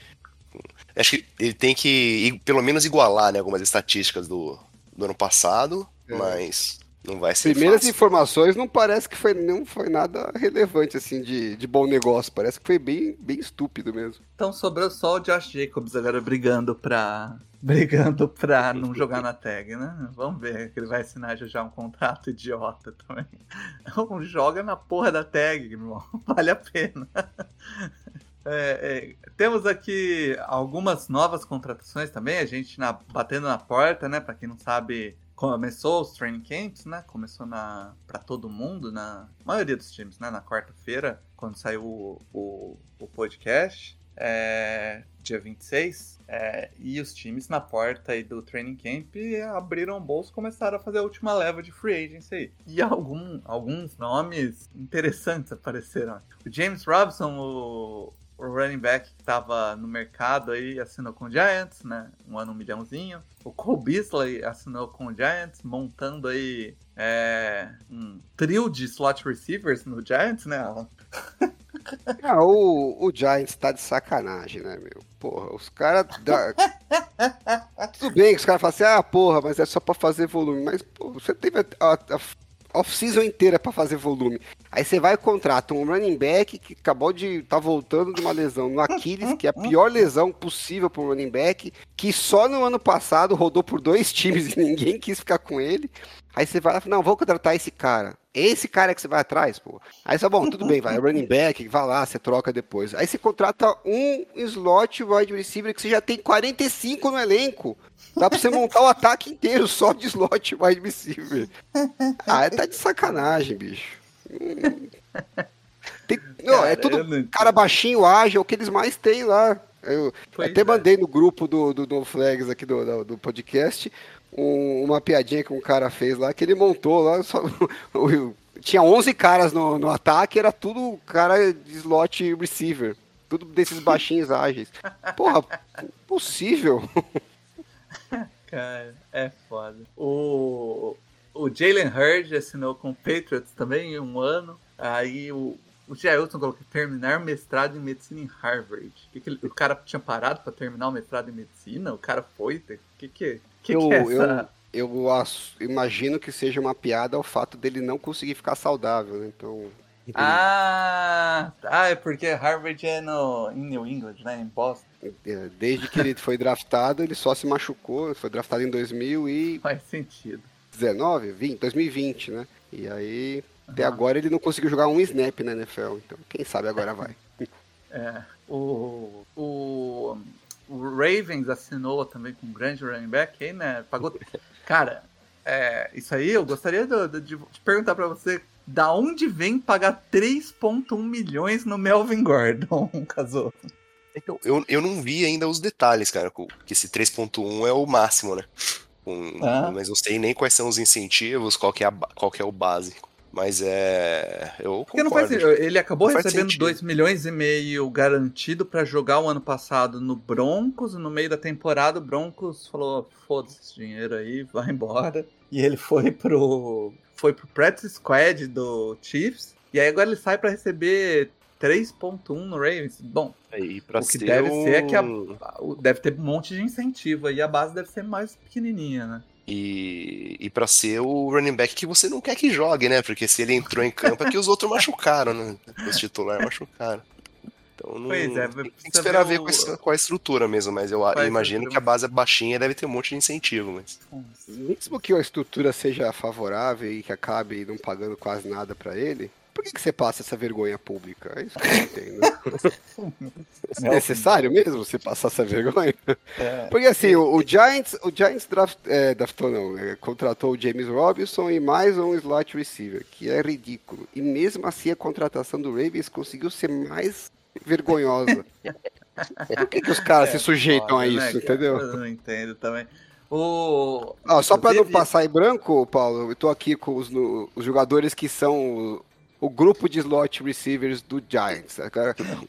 Acho que ele tem que pelo menos igualar né, algumas estatísticas do, do ano passado, É. mas não vai ser Primeiras fácil. informações não parece que foi, não foi nada relevante, assim, de, de bom negócio. Parece que foi bem, bem estúpido mesmo. Então sobrou só o Josh Jacobs agora brigando pra. (laughs) Brigando pra não jogar na tag, né? Vamos ver que ele vai assinar já já um contrato idiota também. (laughs) Não joga na porra da tag, irmão. (laughs) Vale a pena. É, é, temos aqui algumas novas contratações também. A gente na- batendo na porta, né? Pra quem não sabe, começou os training camps, né? Começou na para todo mundo, na maioria dos times, né? Na quarta-feira, quando saiu o, o, o podcast, é, dia 26. É, e os times na porta aí do training camp abriram o bolso e começaram a fazer a última leva de free agency aí. E algum, alguns nomes interessantes apareceram. O James Robinson, o, o running back que estava no mercado aí, assinou com o Giants, né? Um ano, um milhãozinho. O Cole Beasley assinou com o Giants, montando aí é, um trio de slot receivers no Giants, né, Alan? (laughs) Ah, o, o Giants tá de sacanagem, né, meu? Porra, os caras. dá- (laughs) Tudo bem que os caras falam assim, ah, porra, mas é só pra fazer volume. Mas, pô, você teve a, a, a off-season inteira pra fazer volume. Aí você vai e contrata um running back que acabou de tá voltando de uma lesão no Aquiles, que é a pior lesão possível para um running back, que só no ano passado rodou por dois times (laughs) e ninguém quis ficar com ele. Aí você vai não, vou contratar esse cara. Esse cara que você vai atrás, pô. Aí você, bom, tudo bem, vai, running back, vai lá, você troca depois. Aí você contrata um slot wide receiver que você já tem 45 no elenco. Dá pra você montar o ataque inteiro só de slot wide receiver. Ah, tá de sacanagem, bicho. Hum. Tem- não, é tudo cara baixinho, ágil, é o que eles mais têm lá. Eu Pois até é. mandei no grupo do, do, do Flags aqui do, do, do podcast um- uma piadinha que um cara fez lá, que ele montou lá, só, (laughs) tinha 11 caras no, no ataque, era tudo cara de slot receiver. Tudo desses baixinhos ágeis. Porra, impossível. (laughs) Cara, é foda. O, o Jalen Hurd assinou com o Patriots também um ano. Aí o, o Jailton colocou terminar mestrado em medicina em Harvard. Que que ele- o cara tinha parado pra terminar o mestrado em medicina? O cara foi? O que que, que, eu, que é essa? eu, eu imagino que seja uma piada ao fato dele não conseguir ficar saudável, né? Então. Ah, ah, é porque Harvard é no, em New England, né? Em Boston. É, Desde que ele foi draftado, ele só se machucou. Foi draftado em 2019, Faz sentido. 20, 2020, né? E aí, até agora ele não conseguiu jogar um snap na NFL. Então, quem sabe agora vai. (laughs) É, o, o, o Ravens assinou também com um grande running back aí, né? Pagou. Cara, é, isso aí eu gostaria de, de- de perguntar pra você. Da onde vem pagar 3,1 milhões no Melvin Gordon, (laughs) Casou? Então, eu, eu não vi ainda os detalhes, cara, que esse 3.1 é o máximo, né? Com- Ah. Mas não sei nem quais são os incentivos, qual que é, a qual que é o base. Mas é. Eu Porque não concordo. faz, ele acabou Não recebendo sentido. 2 milhões e meio garantido pra jogar o ano passado no Broncos, no meio da temporada o Broncos falou, foda-se esse dinheiro aí, vai embora. E ele foi pro foi pro practice squad do Chiefs, e aí agora ele sai pra receber 3.1 no Ravens. Bom, E pra o que deve ser é que a- deve ter um monte de incentivo aí, a base deve ser mais pequenininha, né? E, e para ser o running back que você não quer que jogue, né? Porque se ele entrou em campo é que os outros machucaram, né? Os titulares machucaram. Então não, Pois é, tem que esperar ver com, essa- com a estrutura mesmo, mas eu, Qual é eu imagino estrutura? que a base é baixinha deve ter um monte de incentivo, mas. Mesmo que a estrutura seja favorável e que acabe não pagando quase nada pra ele, por que, que você passa essa vergonha pública? É isso que eu não entendo. (laughs) É necessário mesmo você passar essa vergonha? É. Porque assim, o, o Giants, o Giants draft, é, draftou não, é, contratou o James Robinson e mais um slot receiver, que é ridículo. E mesmo assim a contratação do Ravens conseguiu ser mais vergonhosa. Por que, que os caras se sujeitam a Foda, isso, né, entendeu? Eu não entendo também. O... Ó, só pra não passar em branco, Paulo, eu tô aqui com os, no- os jogadores que são o, o grupo de slot receivers do Giants.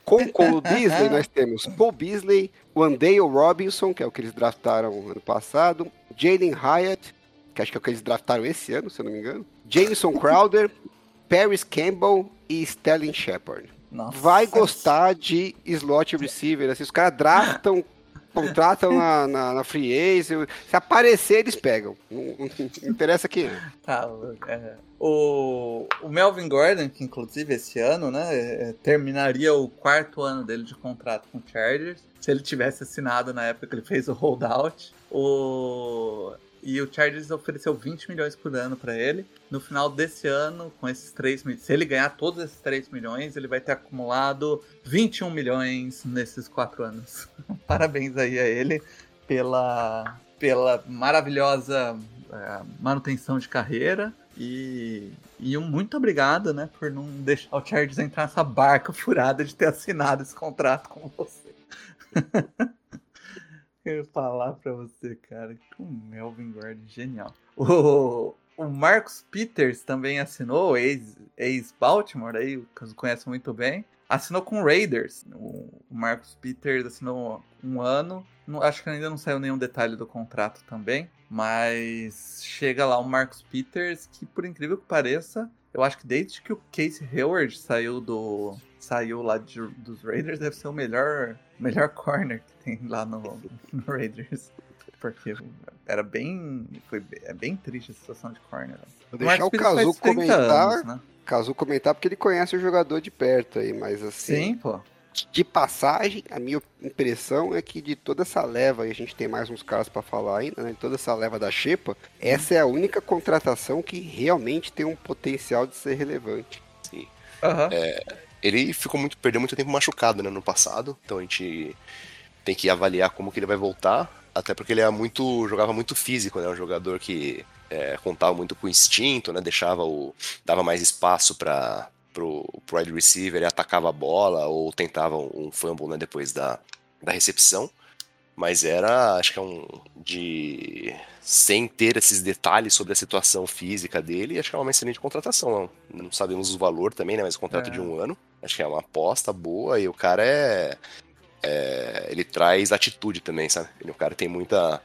Com, com o Beasley, nós temos Paul Beasley, o Andale Robinson, que é o que eles draftaram ano passado, Jalen Hyatt, que acho que é o que eles draftaram esse ano, se eu não me engano, Jameson Crowder, Paris Campbell e Sterling Shepard. Nossa. Vai gostar de slot receiver, assim, os caras draftam, contratam na, na, na free agent, se aparecer eles pegam, não, não- interessa quem é. Tá, louco, é. o, o Melvin Gordon, que inclusive esse ano, né, é, terminaria o quarto ano dele de contrato com o Chargers, se ele tivesse assinado na época que ele fez o holdout. O, e o Chargers ofereceu 20 milhões por ano pra ele. No final desse ano, com esses 3 milhões, se ele ganhar todos esses 3 milhões, ele vai ter acumulado 21 milhões nesses quatro anos. (laughs) (laughs) Parabéns aí a ele pela, pela maravilhosa é, manutenção de carreira e, e um muito obrigado, né, por não deixar o Chargers entrar nessa barca furada de ter assinado esse contrato com você. (laughs) Eu ia falar pra você, cara, que o Melvin Gordon é genial. O, o Marcus Peters também assinou, ex- ex-Baltimore, aí, o caso conhece muito bem. Assinou com o Raiders. O o Marcus Peters assinou um ano. Acho que ainda não saiu nenhum detalhe do contrato também. Mas chega lá o Marcus Peters, que por incrível que pareça, eu acho que desde que o Casey Hayward saiu do. saiu lá de- dos Raiders, deve ser o melhor, melhor corner que tem lá no, no Raiders. Porque era bem. Foi é bem triste a situação de corner. Vou deixar o Cazu faz 30 comentar, anos, né? Cazu comentar porque ele conhece o jogador de perto aí, mas assim, Sim, pô. de passagem, a minha impressão é que de toda essa leva, e a gente tem mais uns caras pra falar ainda, né, de toda essa leva da Xepa, essa é a única contratação que realmente tem um potencial de ser relevante. Sim. Aham. Ele ficou muito, perdeu muito tempo machucado, né, no passado. Então a gente tem que avaliar como que ele vai voltar. Até porque ele é muito. jogava muito físico, né? Um jogador que é, contava muito com o instinto, né? Deixava o. dava mais espaço para pro, pro wide receiver, ele atacava a bola ou tentava um fumble né, depois da, da recepção. Mas era, acho que é um. de. sem ter esses detalhes sobre a situação física dele, acho que é uma excelente contratação. Não, não sabemos o valor também, né? Mas o contrato É. de um ano. Acho que é uma aposta boa e o cara é. é, ele traz atitude também, sabe? Ele, o cara tem muita.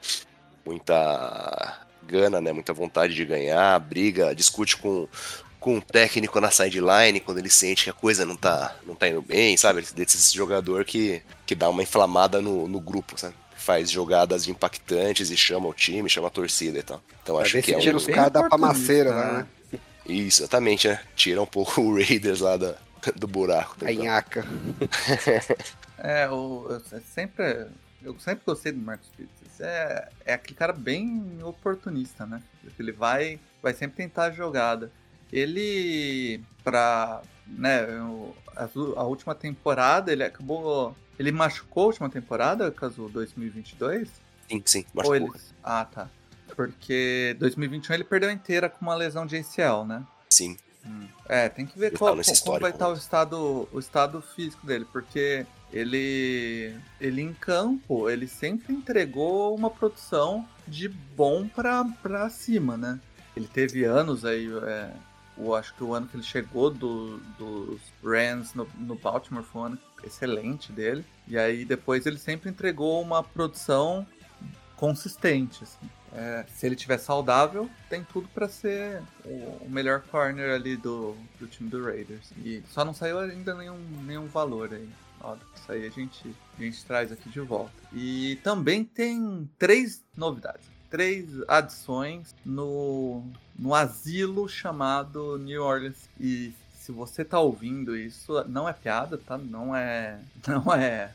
muita gana, né? Muita vontade de ganhar, briga, discute com, com o técnico na sideline quando ele sente que a coisa não tá, não tá indo bem, sabe? Ele desse jogador que, que dá uma inflamada no, no grupo, sabe? Faz jogadas impactantes e chama o time, chama a torcida e tal. Então acho que é tira um... os bem caras da pamaceira né? né? Isso, exatamente, né? Tira um pouco o Raiders lá da, do buraco. A nhaca. (laughs) É, o, eu se- sempre, eu sempre gostei do Marcos Peters. É, é aquele cara bem oportunista, né? Ele vai, vai sempre tentar a jogada. Ele, pra, né, a, a última temporada, ele acabou, ele machucou a última temporada, caso 2022? Sim, sim, Ou machucou. ele, ah, tá. Porque 2021 ele perdeu inteira com uma lesão de ACL, né? Sim. Hum. É, tem que ver qual, tá como vai estar né? o estado, o estado físico dele, porque ele, ele em campo, ele sempre entregou uma produção de bom pra, pra cima, né? Ele teve anos aí, é, o, acho que o ano que ele chegou do, dos Rams no, no Baltimore foi um ano excelente dele. E aí depois ele sempre entregou uma produção consistente. Assim. É, se ele tiver saudável, tem tudo para ser o, melhor corner ali do, do time do Raiders. E só não saiu ainda nenhum, nenhum valor aí. Ó, isso aí a gente, a gente traz aqui de volta. E também tem três novidades. Três adições no, no asilo chamado New Orleans. E se você tá ouvindo isso, não é piada, tá? Não é. (laughs) Não é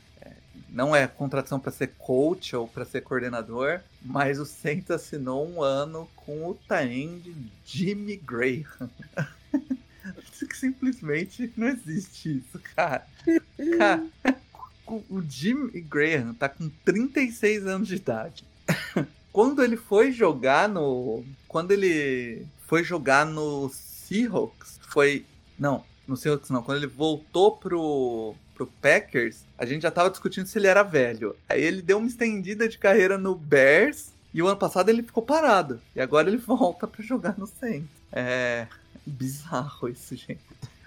não é contratação para ser coach ou para ser coordenador, mas o Saints assinou um ano com o Taend Jimmy Graham. (laughs) Simplesmente não existe isso, cara. (laughs) cara o Jimmy Graham tá com 36 anos de idade. Quando ele foi jogar no. Quando ele foi jogar no Seahawks, foi. Não, no Seahawks não. Quando ele voltou pro pro Packers, a gente já tava discutindo se ele era velho. Aí ele deu uma estendida de carreira no Bears e o ano passado ele ficou parado. E agora ele (laughs) volta para jogar no Saints. É bizarro isso, gente.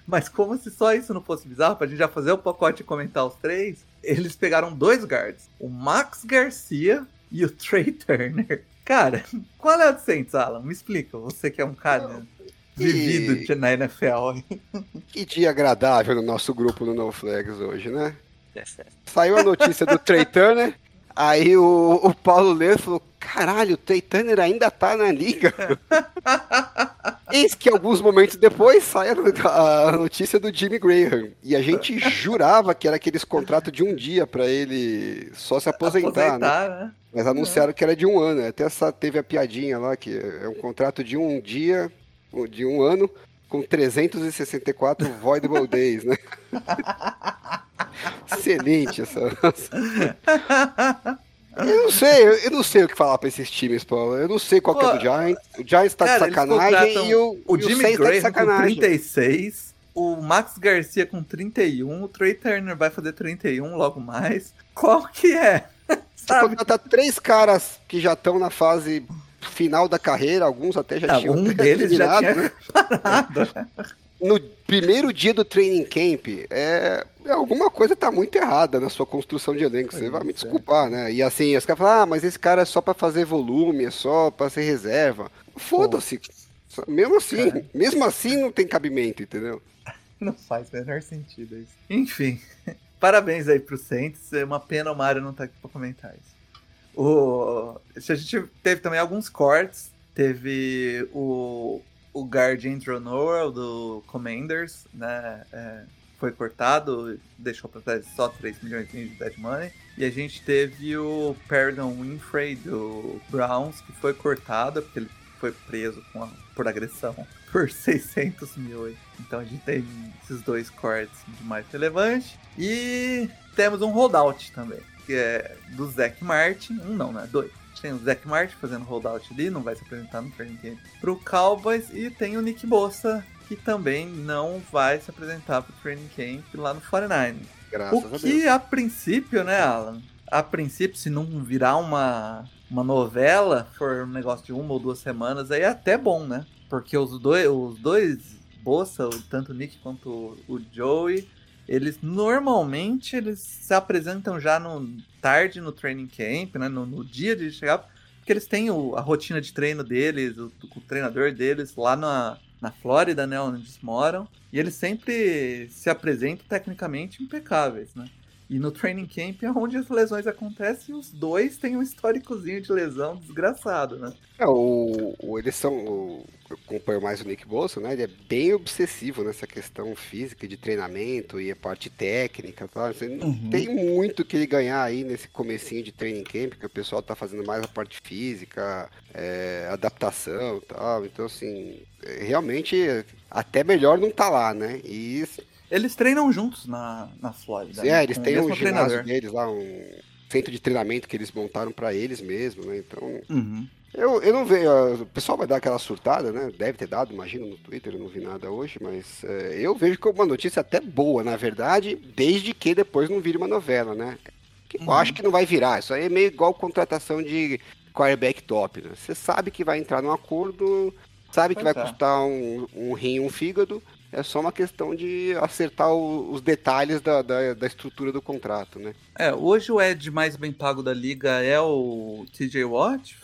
Mas como se só isso não fosse bizarro, pra gente já fazer o pacote e comentar os três, eles pegaram dois guards, o Max Garcia e o Trey Turner. Cara, qual é o Saints, Alan? Me explica, você que é um cara vivido e... na NFL. (laughs) Que dia agradável no nosso grupo no No Flags hoje, né? É Saiu a notícia do Trey Turner, aí o, o Paulo Leandro falou: caralho, o Trey Turner ainda tá na liga. (laughs) Eis que alguns momentos depois sai a notícia do Jimmy Graham. E a gente jurava que era aqueles contratos de um dia para ele só se aposentar, né? aposentar né? né? Mas anunciaram é. que era de um ano. Até essa teve a piadinha lá, que é um contrato de um dia de um ano com 364 Voidable Days, né? (laughs) Excelente essa. Eu não sei, eu não sei o que falar pra esses times, Paulo. Eu não sei qual Pô, é do Giants. O Giants tá cara, de sacanagem e o, o Jimmy Graham tá de sacanagem. com 36, o Max Garcia com 31, o Trey Turner vai fazer 31 logo mais. Qual que é? (laughs) Sabe? Você três caras que já estão na fase final da carreira, alguns até já ah, tinham um deles já tinha né? (laughs) parado. (laughs) No primeiro dia do training camp, é, alguma coisa tá muito errada na sua construção de elenco. Você vai me é. desculpar, né? E assim, os caras falam, ah, mas esse cara é só para fazer volume, é só para ser reserva. Foda-se. Mesmo assim, cara. (laughs) mesmo assim não tem cabimento, entendeu? Não faz o menor sentido isso. Enfim, parabéns aí pro Saints. É uma pena o Mário não tá aqui pra comentar isso. O, a gente teve também alguns cortes. Teve o, o Guardian Noel do Commanders, né? É, foi cortado, deixou para trás só 3 milhões de dead money. E a gente teve o Perdon Winfrey do Browns, que foi cortado, porque ele foi preso a, por agressão (laughs) por 600 mil. Então a gente tem esses dois cortes de mais relevante. E temos um holdout também que é do Zac Martin. Um não, né? Dois. Tem o Zac Martin fazendo holdout ali, não vai se apresentar no training camp pro Cowboys. E tem o Nick Bossa, que também não vai se apresentar pro training camp lá no 49 Graças o que a, a princípio, né, Alan? A princípio, se não virar uma, uma novela, for um negócio de uma ou duas semanas, aí é até bom, né? Porque os dois, os dois Bossa, tanto o Nick quanto o Joey, eles normalmente eles se apresentam já no tarde no training camp, né, no, no dia de chegar, porque eles têm o, a rotina de treino deles, o, o, treinador deles lá na, na Flórida, né, onde eles moram, e eles sempre se apresentam tecnicamente impecáveis, né? E no training camp é onde as lesões acontecem e os dois têm um históricozinho de lesão desgraçado, né? É, o, o eles são. O, acompanho mais o Nick Bolsa, né? Ele é bem obsessivo nessa questão física, de treinamento e a parte técnica. Tá? Não uhum. tem muito que ele ganhar aí nesse comecinho de training camp, que o pessoal tá fazendo mais a parte física, é, adaptação e tal. Então, assim, é, realmente até melhor não tá lá, né? E eles treinam juntos na, na Flórida. É, né? eles têm um ginásio deles lá, um centro de treinamento que eles montaram para eles mesmo, né? Então. Uhum. Eu, eu não vejo. O pessoal vai dar aquela surtada, né? Deve ter dado, imagino, no Twitter, eu não vi nada hoje, mas é, eu vejo como uma notícia até boa, na verdade, desde que depois não vire uma novela, né? Que uhum. Eu acho que não vai virar. Isso aí é meio igual contratação de quarterback top, né? Você sabe que vai entrar num acordo Sabe que Pois vai é. custar um, um rim e um fígado. É só uma questão de acertar o- os detalhes da, da, da estrutura do contrato, né? É, hoje o Ed mais bem pago da liga é o TJ Watt,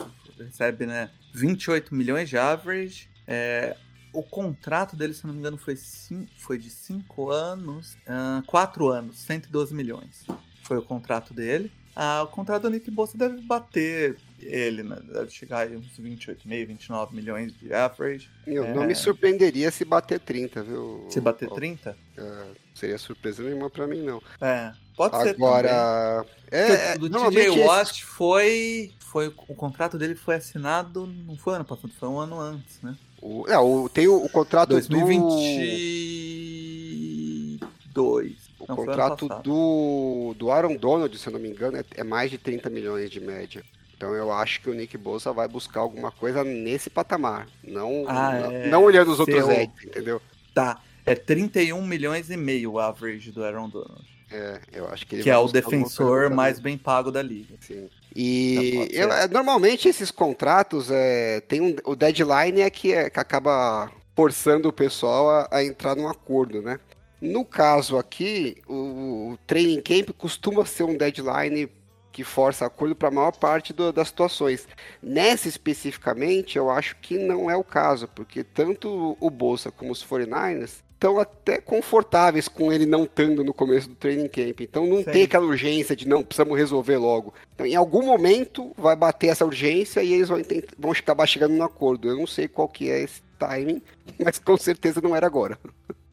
recebe, né, 28 milhões de average. É, o contrato dele, se não me engano, foi, cin- foi de 5 anos, 4 anos, 112 milhões. Foi o contrato dele. Ah, o contrato do Nick Bosa deve bater ele, né? Deve chegar aí uns 28,5, 29 milhões de average. Eu É. não me surpreenderia se bater 30, viu? Se bater Ó, 30? é, seria surpresa nenhuma pra mim, não. É, pode ser também. Agora. É, do TJ esses- Watt foi, foi. O contrato dele foi assinado. Não foi ano passado, foi um ano antes, né? o, é, o- tem o, o contrato 2022. do. O Não, contrato do, do Aaron Donald, se eu não me engano, é, é mais de 30 milhões de média. Então eu acho que o Nick Bosa vai buscar alguma coisa nesse patamar. Não, Ah, não, é. não olhando os outros Seu- entendeu? Tá. É 31 milhões e meio o average do Aaron Donald. É, eu acho que ele Que é o defensor mais bem pago da liga. Sim. E eu- normalmente esses contratos é, tem um, o deadline é que, é que acaba forçando o pessoal a, a entrar num acordo, né? No caso aqui, o, o training camp costuma ser um deadline que força acordo para a maior parte do- das situações. Nessa especificamente, eu acho que não é o caso, porque tanto o Bolsa como os 49ers estão até confortáveis com ele não estando no começo do training camp. Então não Sim. tem aquela urgência de não, precisamos resolver logo. Então, em algum momento vai bater essa urgência e eles vão, vão acabar chegando no acordo. Eu não sei qual que é esse timing, (laughs) mas com certeza não era agora.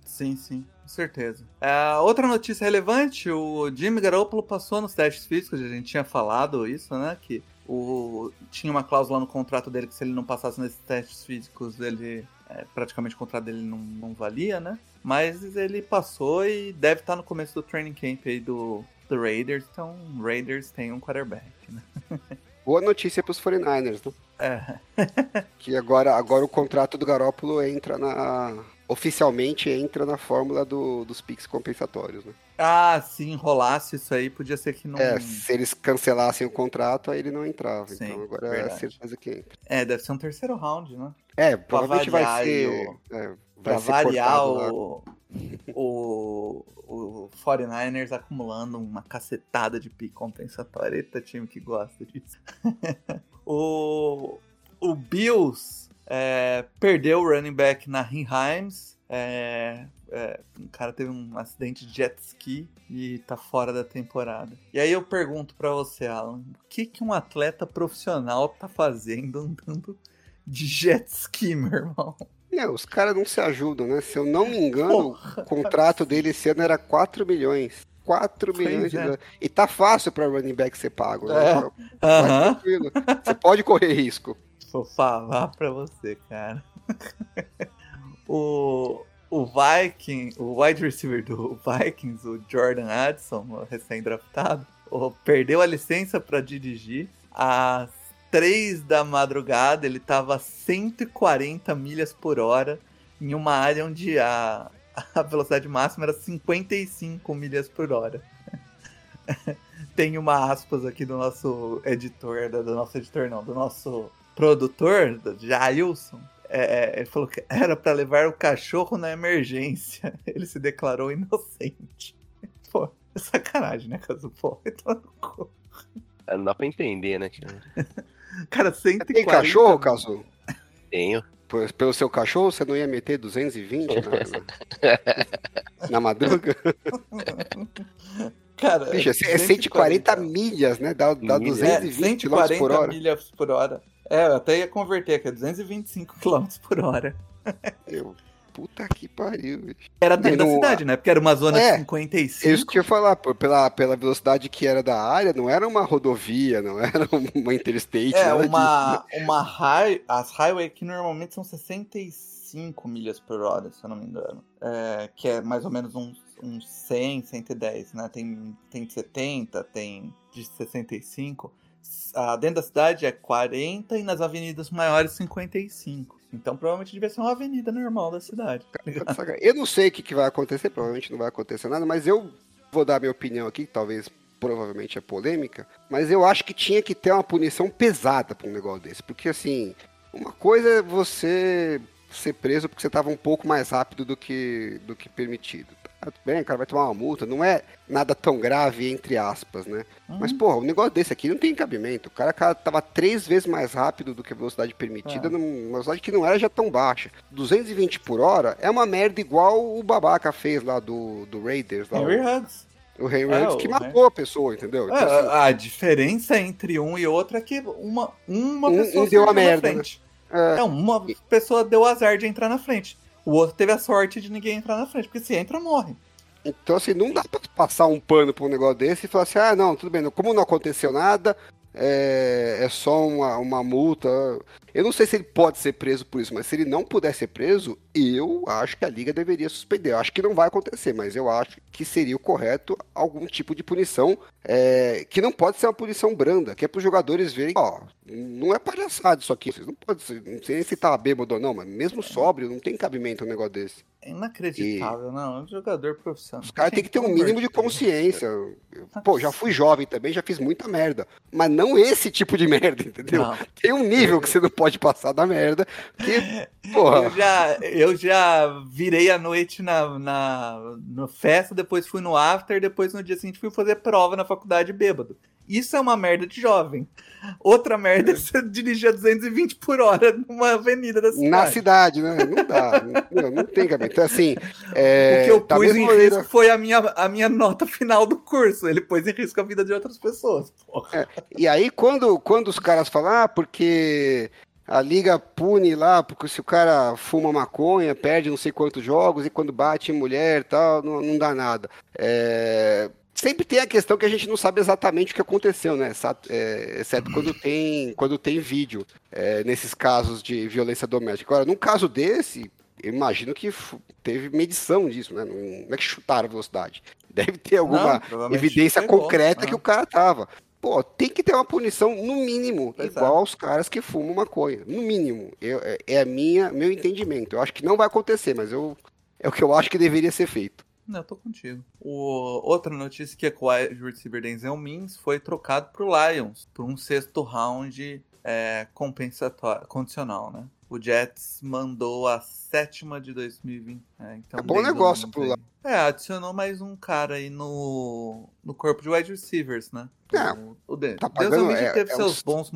Sim, sim, com certeza. É, outra notícia relevante: o Jimmy Garoppolo passou nos testes físicos, a gente tinha falado isso, né? Que o, tinha uma cláusula no contrato dele que se ele não passasse nesses testes físicos, ele é, praticamente o contrato dele não, não valia, né? Mas ele passou e deve estar no começo do training camp aí do, do Raiders. Então, Raiders tem um quarterback, né? (laughs) Boa notícia para os 49ers, né? É, (laughs) Que agora, agora o contrato do Garópolo entra na. Oficialmente entra na fórmula do- dos PIX compensatórios, né? Ah, se enrolasse isso aí, podia ser que não. É, se eles cancelassem o contrato, aí ele não entrava. Sim, então agora verdade. é certeza que entra. É, deve ser um terceiro round, né? É, provavelmente vai ser. o- é, vai Pra ser variar o, o, o 49ers acumulando uma cacetada de pique compensatória. Eita, time que gosta disso. (laughs) o, o Bills é, perdeu o running back na Himes. É, é, o cara teve um acidente de jet ski e tá fora da temporada. E aí eu pergunto pra você, Alan, o que, que um atleta profissional tá fazendo andando de jet ski, meu irmão? É, os caras não se ajudam, né? Se eu não me engano, o contrato dele esse ano era 4 milhões. 4 Pois milhões de é. E tá fácil pra running back ser pago, né? É. Tranquilo. Você pode correr risco. Vou falar pra você, cara. (laughs) o, o Viking, o wide receiver do Vikings, o Jordan Addison, recém-draftado, perdeu a licença pra dirigir. Às 3 da madrugada, ele tava a 140 milhas por hora em uma área onde a, a velocidade máxima era 55 milhas por hora. (laughs) Tem uma aspas aqui do nosso editor, do nosso editor não, do nosso produtor, Jailson. É, é, ele falou que era pra levar o cachorro na emergência. (laughs) Ele se declarou inocente. Pô, é sacanagem, né, Caso? Pô, (laughs) então, Não dá pra entender, né? cara? (laughs) cara, 140... Tem cachorro, Caso? Tenho. Por- Pelo seu cachorro, você não ia meter 220 na, na, na madruga? Cara, Bicho, é, é 140 milhas, né? Dá, dá Milhas. 220 é, km 140 por hora. milhas por hora. É, eu até ia converter aqui, é 225 km (laughs) por hora. Meu, puta que pariu, bicho. Era dentro Não, da cidade, né? Porque era uma zona É, de 55. É Isso que eu ia falar, pela, pela velocidade que era da área, não era uma rodovia, não era uma interstate. É, nada disso, né? uma, uma high, as highway aqui normalmente são 65 milhas por hora, se eu não me engano. É, que é mais ou menos uns, uns 100, 110, né? Tem, tem de 70, tem de 65. Ah, dentro da cidade é 40 e nas avenidas maiores 55. Então provavelmente devia ser uma avenida normal da cidade. tá. Eu não sei o que, que vai acontecer, provavelmente não vai acontecer nada, mas eu vou dar minha opinião aqui, talvez provavelmente é polêmica, mas eu acho que tinha que ter uma punição pesada pra um negócio desse, porque assim, Uma coisa é você ser preso porque você estava um pouco mais rápido do que, do que permitido. Tudo bem, o cara vai tomar uma multa, não é nada tão grave, entre aspas, né? Uhum. Mas, porra, um negócio desse aqui não tem cabimento. O cara, cara tava três vezes mais rápido do que a velocidade permitida, é. numa velocidade que não era já tão baixa. 220 por hora é uma merda igual o babaca fez lá do, do Raiders. Lá, Henry Hughes. O Henry é, que matou a pessoa, entendeu? Então, é, assim, a diferença entre um e outro é que uma, uma um, pessoa um deu a merda. Né? É. é, uma pessoa deu azar de entrar na frente. O outro teve a sorte de ninguém entrar na frente, porque se entra, morre. Então, assim, não dá pra passar um pano pra um negócio desse e falar assim, ah, não, tudo bem, como não aconteceu nada, é, é só uma, uma multa. Eu não sei se ele pode ser preso por isso, mas se ele não puder ser preso, eu acho que a liga deveria suspender. Eu acho que não vai acontecer, mas eu acho que seria o correto algum tipo de punição é, que não pode ser uma punição branda, que é para os jogadores verem, ó, não é palhaçada isso aqui. Vocês não podem, não sei se tá bêbado ou não, mas mesmo sóbrio não tem cabimento um negócio desse. É inacreditável, e... não. É um jogador profissional. Os caras têm que ter um mínimo de consciência. Pô, já fui jovem também, já fiz muita merda. Mas não esse tipo de (laughs) merda, entendeu? Não. Tem um nível que você não pode passar da merda. Que, (laughs) porra. Eu já, eu já virei a noite na, na, na festa, depois fui no after, depois no dia seguinte fui fazer prova na faculdade bêbado. Isso é uma merda de jovem. Outra merda é você dirigir a 220 por hora numa avenida da cidade. Na cidade, né? Não dá. não, não tem cabelo. Então, assim. É, o que eu pus em risco foi a minha, a minha nota final do curso. Ele pôs em risco a vida de outras pessoas. É, e aí, quando, quando os caras falam, ah, porque a liga pune lá, porque se o cara fuma maconha, perde não sei quantos jogos, e quando bate em mulher e tal, não, não dá nada. É, sempre tem a questão que a gente não sabe exatamente o que aconteceu, né? É, exceto quando tem, quando tem vídeo é, nesses casos de violência doméstica. Agora, num caso desse, eu imagino que teve medição disso, né? Não é que chutaram a velocidade. (laughs) Deve ter alguma não, evidência pegou, concreta né? que o cara tava. Pô, tem que ter uma punição, no mínimo, pois igual é. aos caras que fumam maconha. No mínimo. Eu, é, é a minha, meu entendimento. Eu acho que não vai acontecer, mas eu, é o que eu acho que deveria ser feito. Não, eu tô contigo. O, outra notícia que é que o wide receiver Denzel Mims foi trocado pro Lions por um sexto round é, compensatório, condicional, né? O Jets mandou a sétima de 2020. É, então é bom negócio pro Lions. É, adicionou mais um cara aí no, no corpo de wide receivers, né? É, o, o de, tá pagando, Deus é, teve é seus um... bons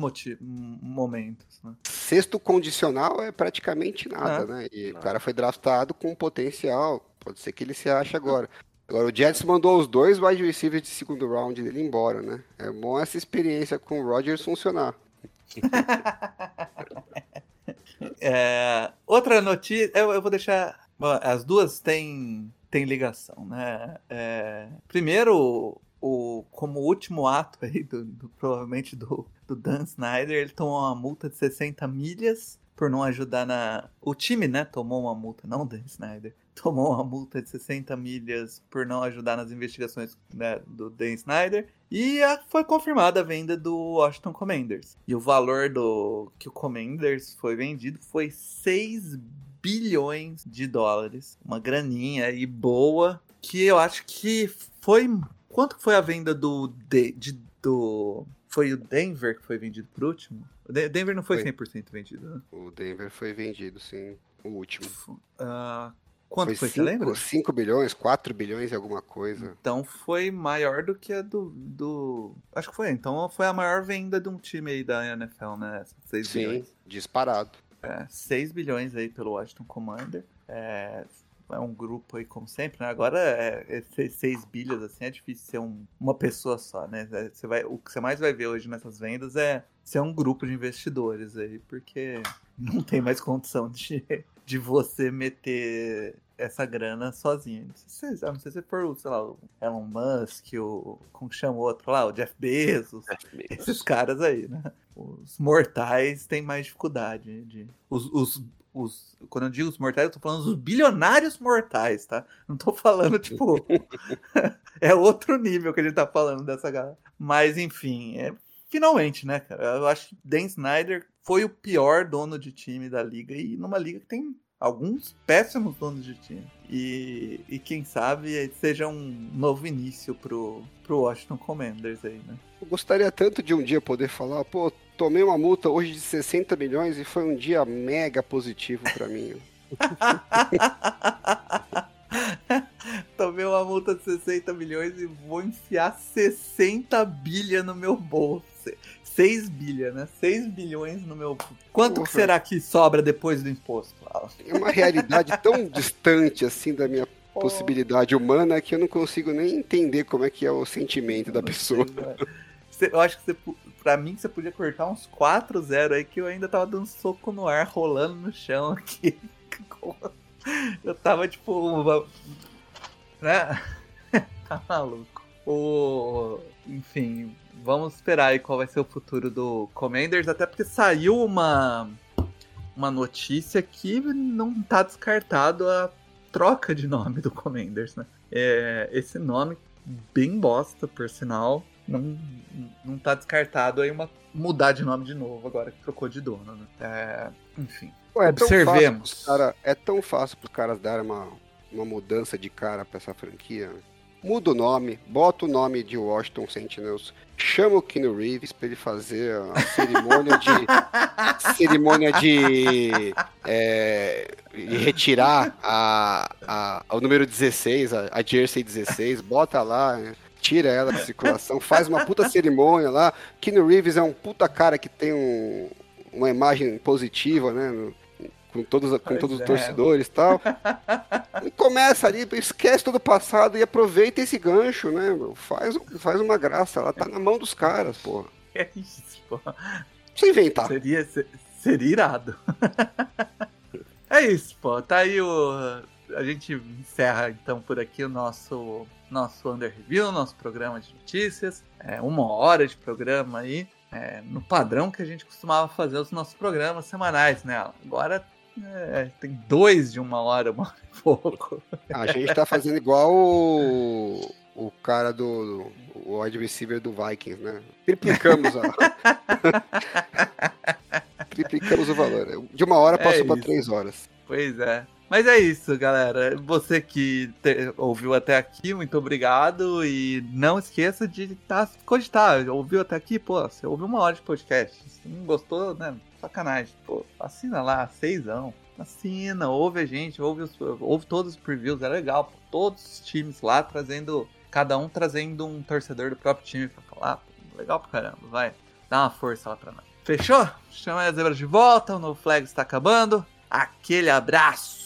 momentos, né? Sexto condicional é praticamente nada, é. né? E o cara foi draftado com potencial Pode ser que ele se ache agora. Agora, o Jets mandou os dois wide receivers de segundo round dele embora, né? É bom essa experiência com o Rodgers funcionar. (laughs) é, outra notícia, eu, eu, vou deixar. As duas têm, têm ligação, né? É, primeiro, o, como último ato aí, do, do, provavelmente do, do Dan Snyder, ele tomou uma multa de 60 milhas por não ajudar na. O time, né, tomou uma multa, não o Dan Snyder. Tomou uma multa de 60 milhas por não ajudar nas investigações né, do Dan Snyder. E a, foi confirmada a venda do Washington Commanders. E o valor do que o Commanders foi vendido foi 6 bilhões de dólares. Uma graninha e boa. Que eu acho que foi. Quanto foi a venda do. De, de, do foi o Denver que foi vendido por último? O Denver não foi, foi. 100% vendido, né? O Denver foi vendido, sim. O último. Uh, quanto foi, foi cinco, você lembra? 5 bilhões, 4 bilhões e alguma coisa. Então foi maior do que a do, do. Acho que foi. Então foi a maior venda de um time aí da NFL, né? 6 sim, bilhões. disparado. É, 6 bilhões aí pelo Washington Commander. É, é um grupo aí, como sempre, né? Agora, é, é, seis bilhas, assim, é difícil ser um, uma pessoa só, né? É, você vai, o que você mais vai ver hoje nessas vendas é ser um grupo de investidores aí, porque não tem mais condição de, de você meter essa grana sozinho. Não sei, se, não sei se for, sei lá, o Elon Musk, o. Como chama o outro lá? O Jeff Bezos. Jeff Bezos. Esses caras aí, né? Os mortais têm mais dificuldade. De, os, os os, quando eu digo os mortais, eu tô falando dos bilionários mortais, tá? Não tô falando, tipo. (laughs) (laughs) é outro nível que a gente tá falando dessa galera. Mas, enfim, é, finalmente, né, cara? Eu acho que Dan Snyder foi o pior dono de time da liga e numa liga que tem alguns péssimos donos de time. E, e quem sabe seja um novo início pro, pro Washington Commanders aí, né? Eu gostaria tanto de um dia poder falar, pô, tomei uma multa hoje de 60 milhões e foi um dia mega positivo para mim. (laughs) (laughs) Tomei uma multa de 60 milhões e vou enfiar 60 bilha no meu bolso. 6 bilha, né? 6 bilhões no meu. Quanto que será que sobra depois do imposto? É uma realidade tão (laughs) distante assim da minha possibilidade humana que eu não consigo nem entender como é que é o sentimento da pessoa. Eu acho que você, pra mim você podia cortar uns 4 0 aí que eu ainda tava dando soco no ar, rolando no chão aqui. (laughs) (laughs) Eu tava tipo. Né? (laughs) tá maluco. O. Enfim, vamos esperar aí qual vai ser o futuro do Commanders, até porque saiu uma. Uma notícia que não tá descartado a troca de nome do Commanders, né? É, esse nome, bem bosta, por sinal, não, não tá descartado aí uma mudar de nome de novo agora que trocou de dono, né? É, enfim. Pô, é Observemos. Tão cara, é tão fácil para os caras darem uma, uma mudança de cara para essa franquia. Né? Muda o nome, bota o nome de Washington Sentinels, chama o Keanu Reeves para ele fazer a cerimônia de (laughs) cerimônia de, é, de retirar a, a, o número 16, a, a Jersey 16, bota lá, né? tira ela da circulação, faz uma puta cerimônia lá. Keanu Reeves é um puta cara que tem um, uma imagem positiva, né? Com todos, com todos é. os torcedores e tal. (laughs) E começa ali, esquece todo o passado e aproveita esse gancho, né? Faz, faz uma graça, ela tá na mão dos caras, pô. (laughs) É isso, pô. Você inventar. Seria, seria irado. (laughs) é isso, pô. Tá aí o. A gente encerra então por aqui o nosso nosso Under Review, nosso programa de notícias. É uma hora de programa aí. É, no padrão que a gente costumava fazer os nossos programas semanais, né? Agora é, tem dois de uma hora, uma hora e pouco. A gente tá fazendo igual o, o cara do, o receiver do Vikings, né? Triplicamos a... (laughs) Triplicamos o valor. De uma hora passou é para três horas. Pois é. Mas é isso, galera. Você que te, ouviu até aqui, muito obrigado. E não esqueça de tá, cogitar. Ouviu até aqui? Pô, você ouviu uma hora de podcast. Se não gostou, né? Sacanagem. Pô, assina lá, seisão. Assina, ouve a gente, ouve, os, ouve todos os previews. É legal, pô. Todos os times lá trazendo. Cada um trazendo um torcedor do próprio time pra falar. Pô, legal pra caramba, vai. Dá uma força lá pra nós. Fechou? Chama as zebras de volta, o No Flag está acabando. Aquele abraço!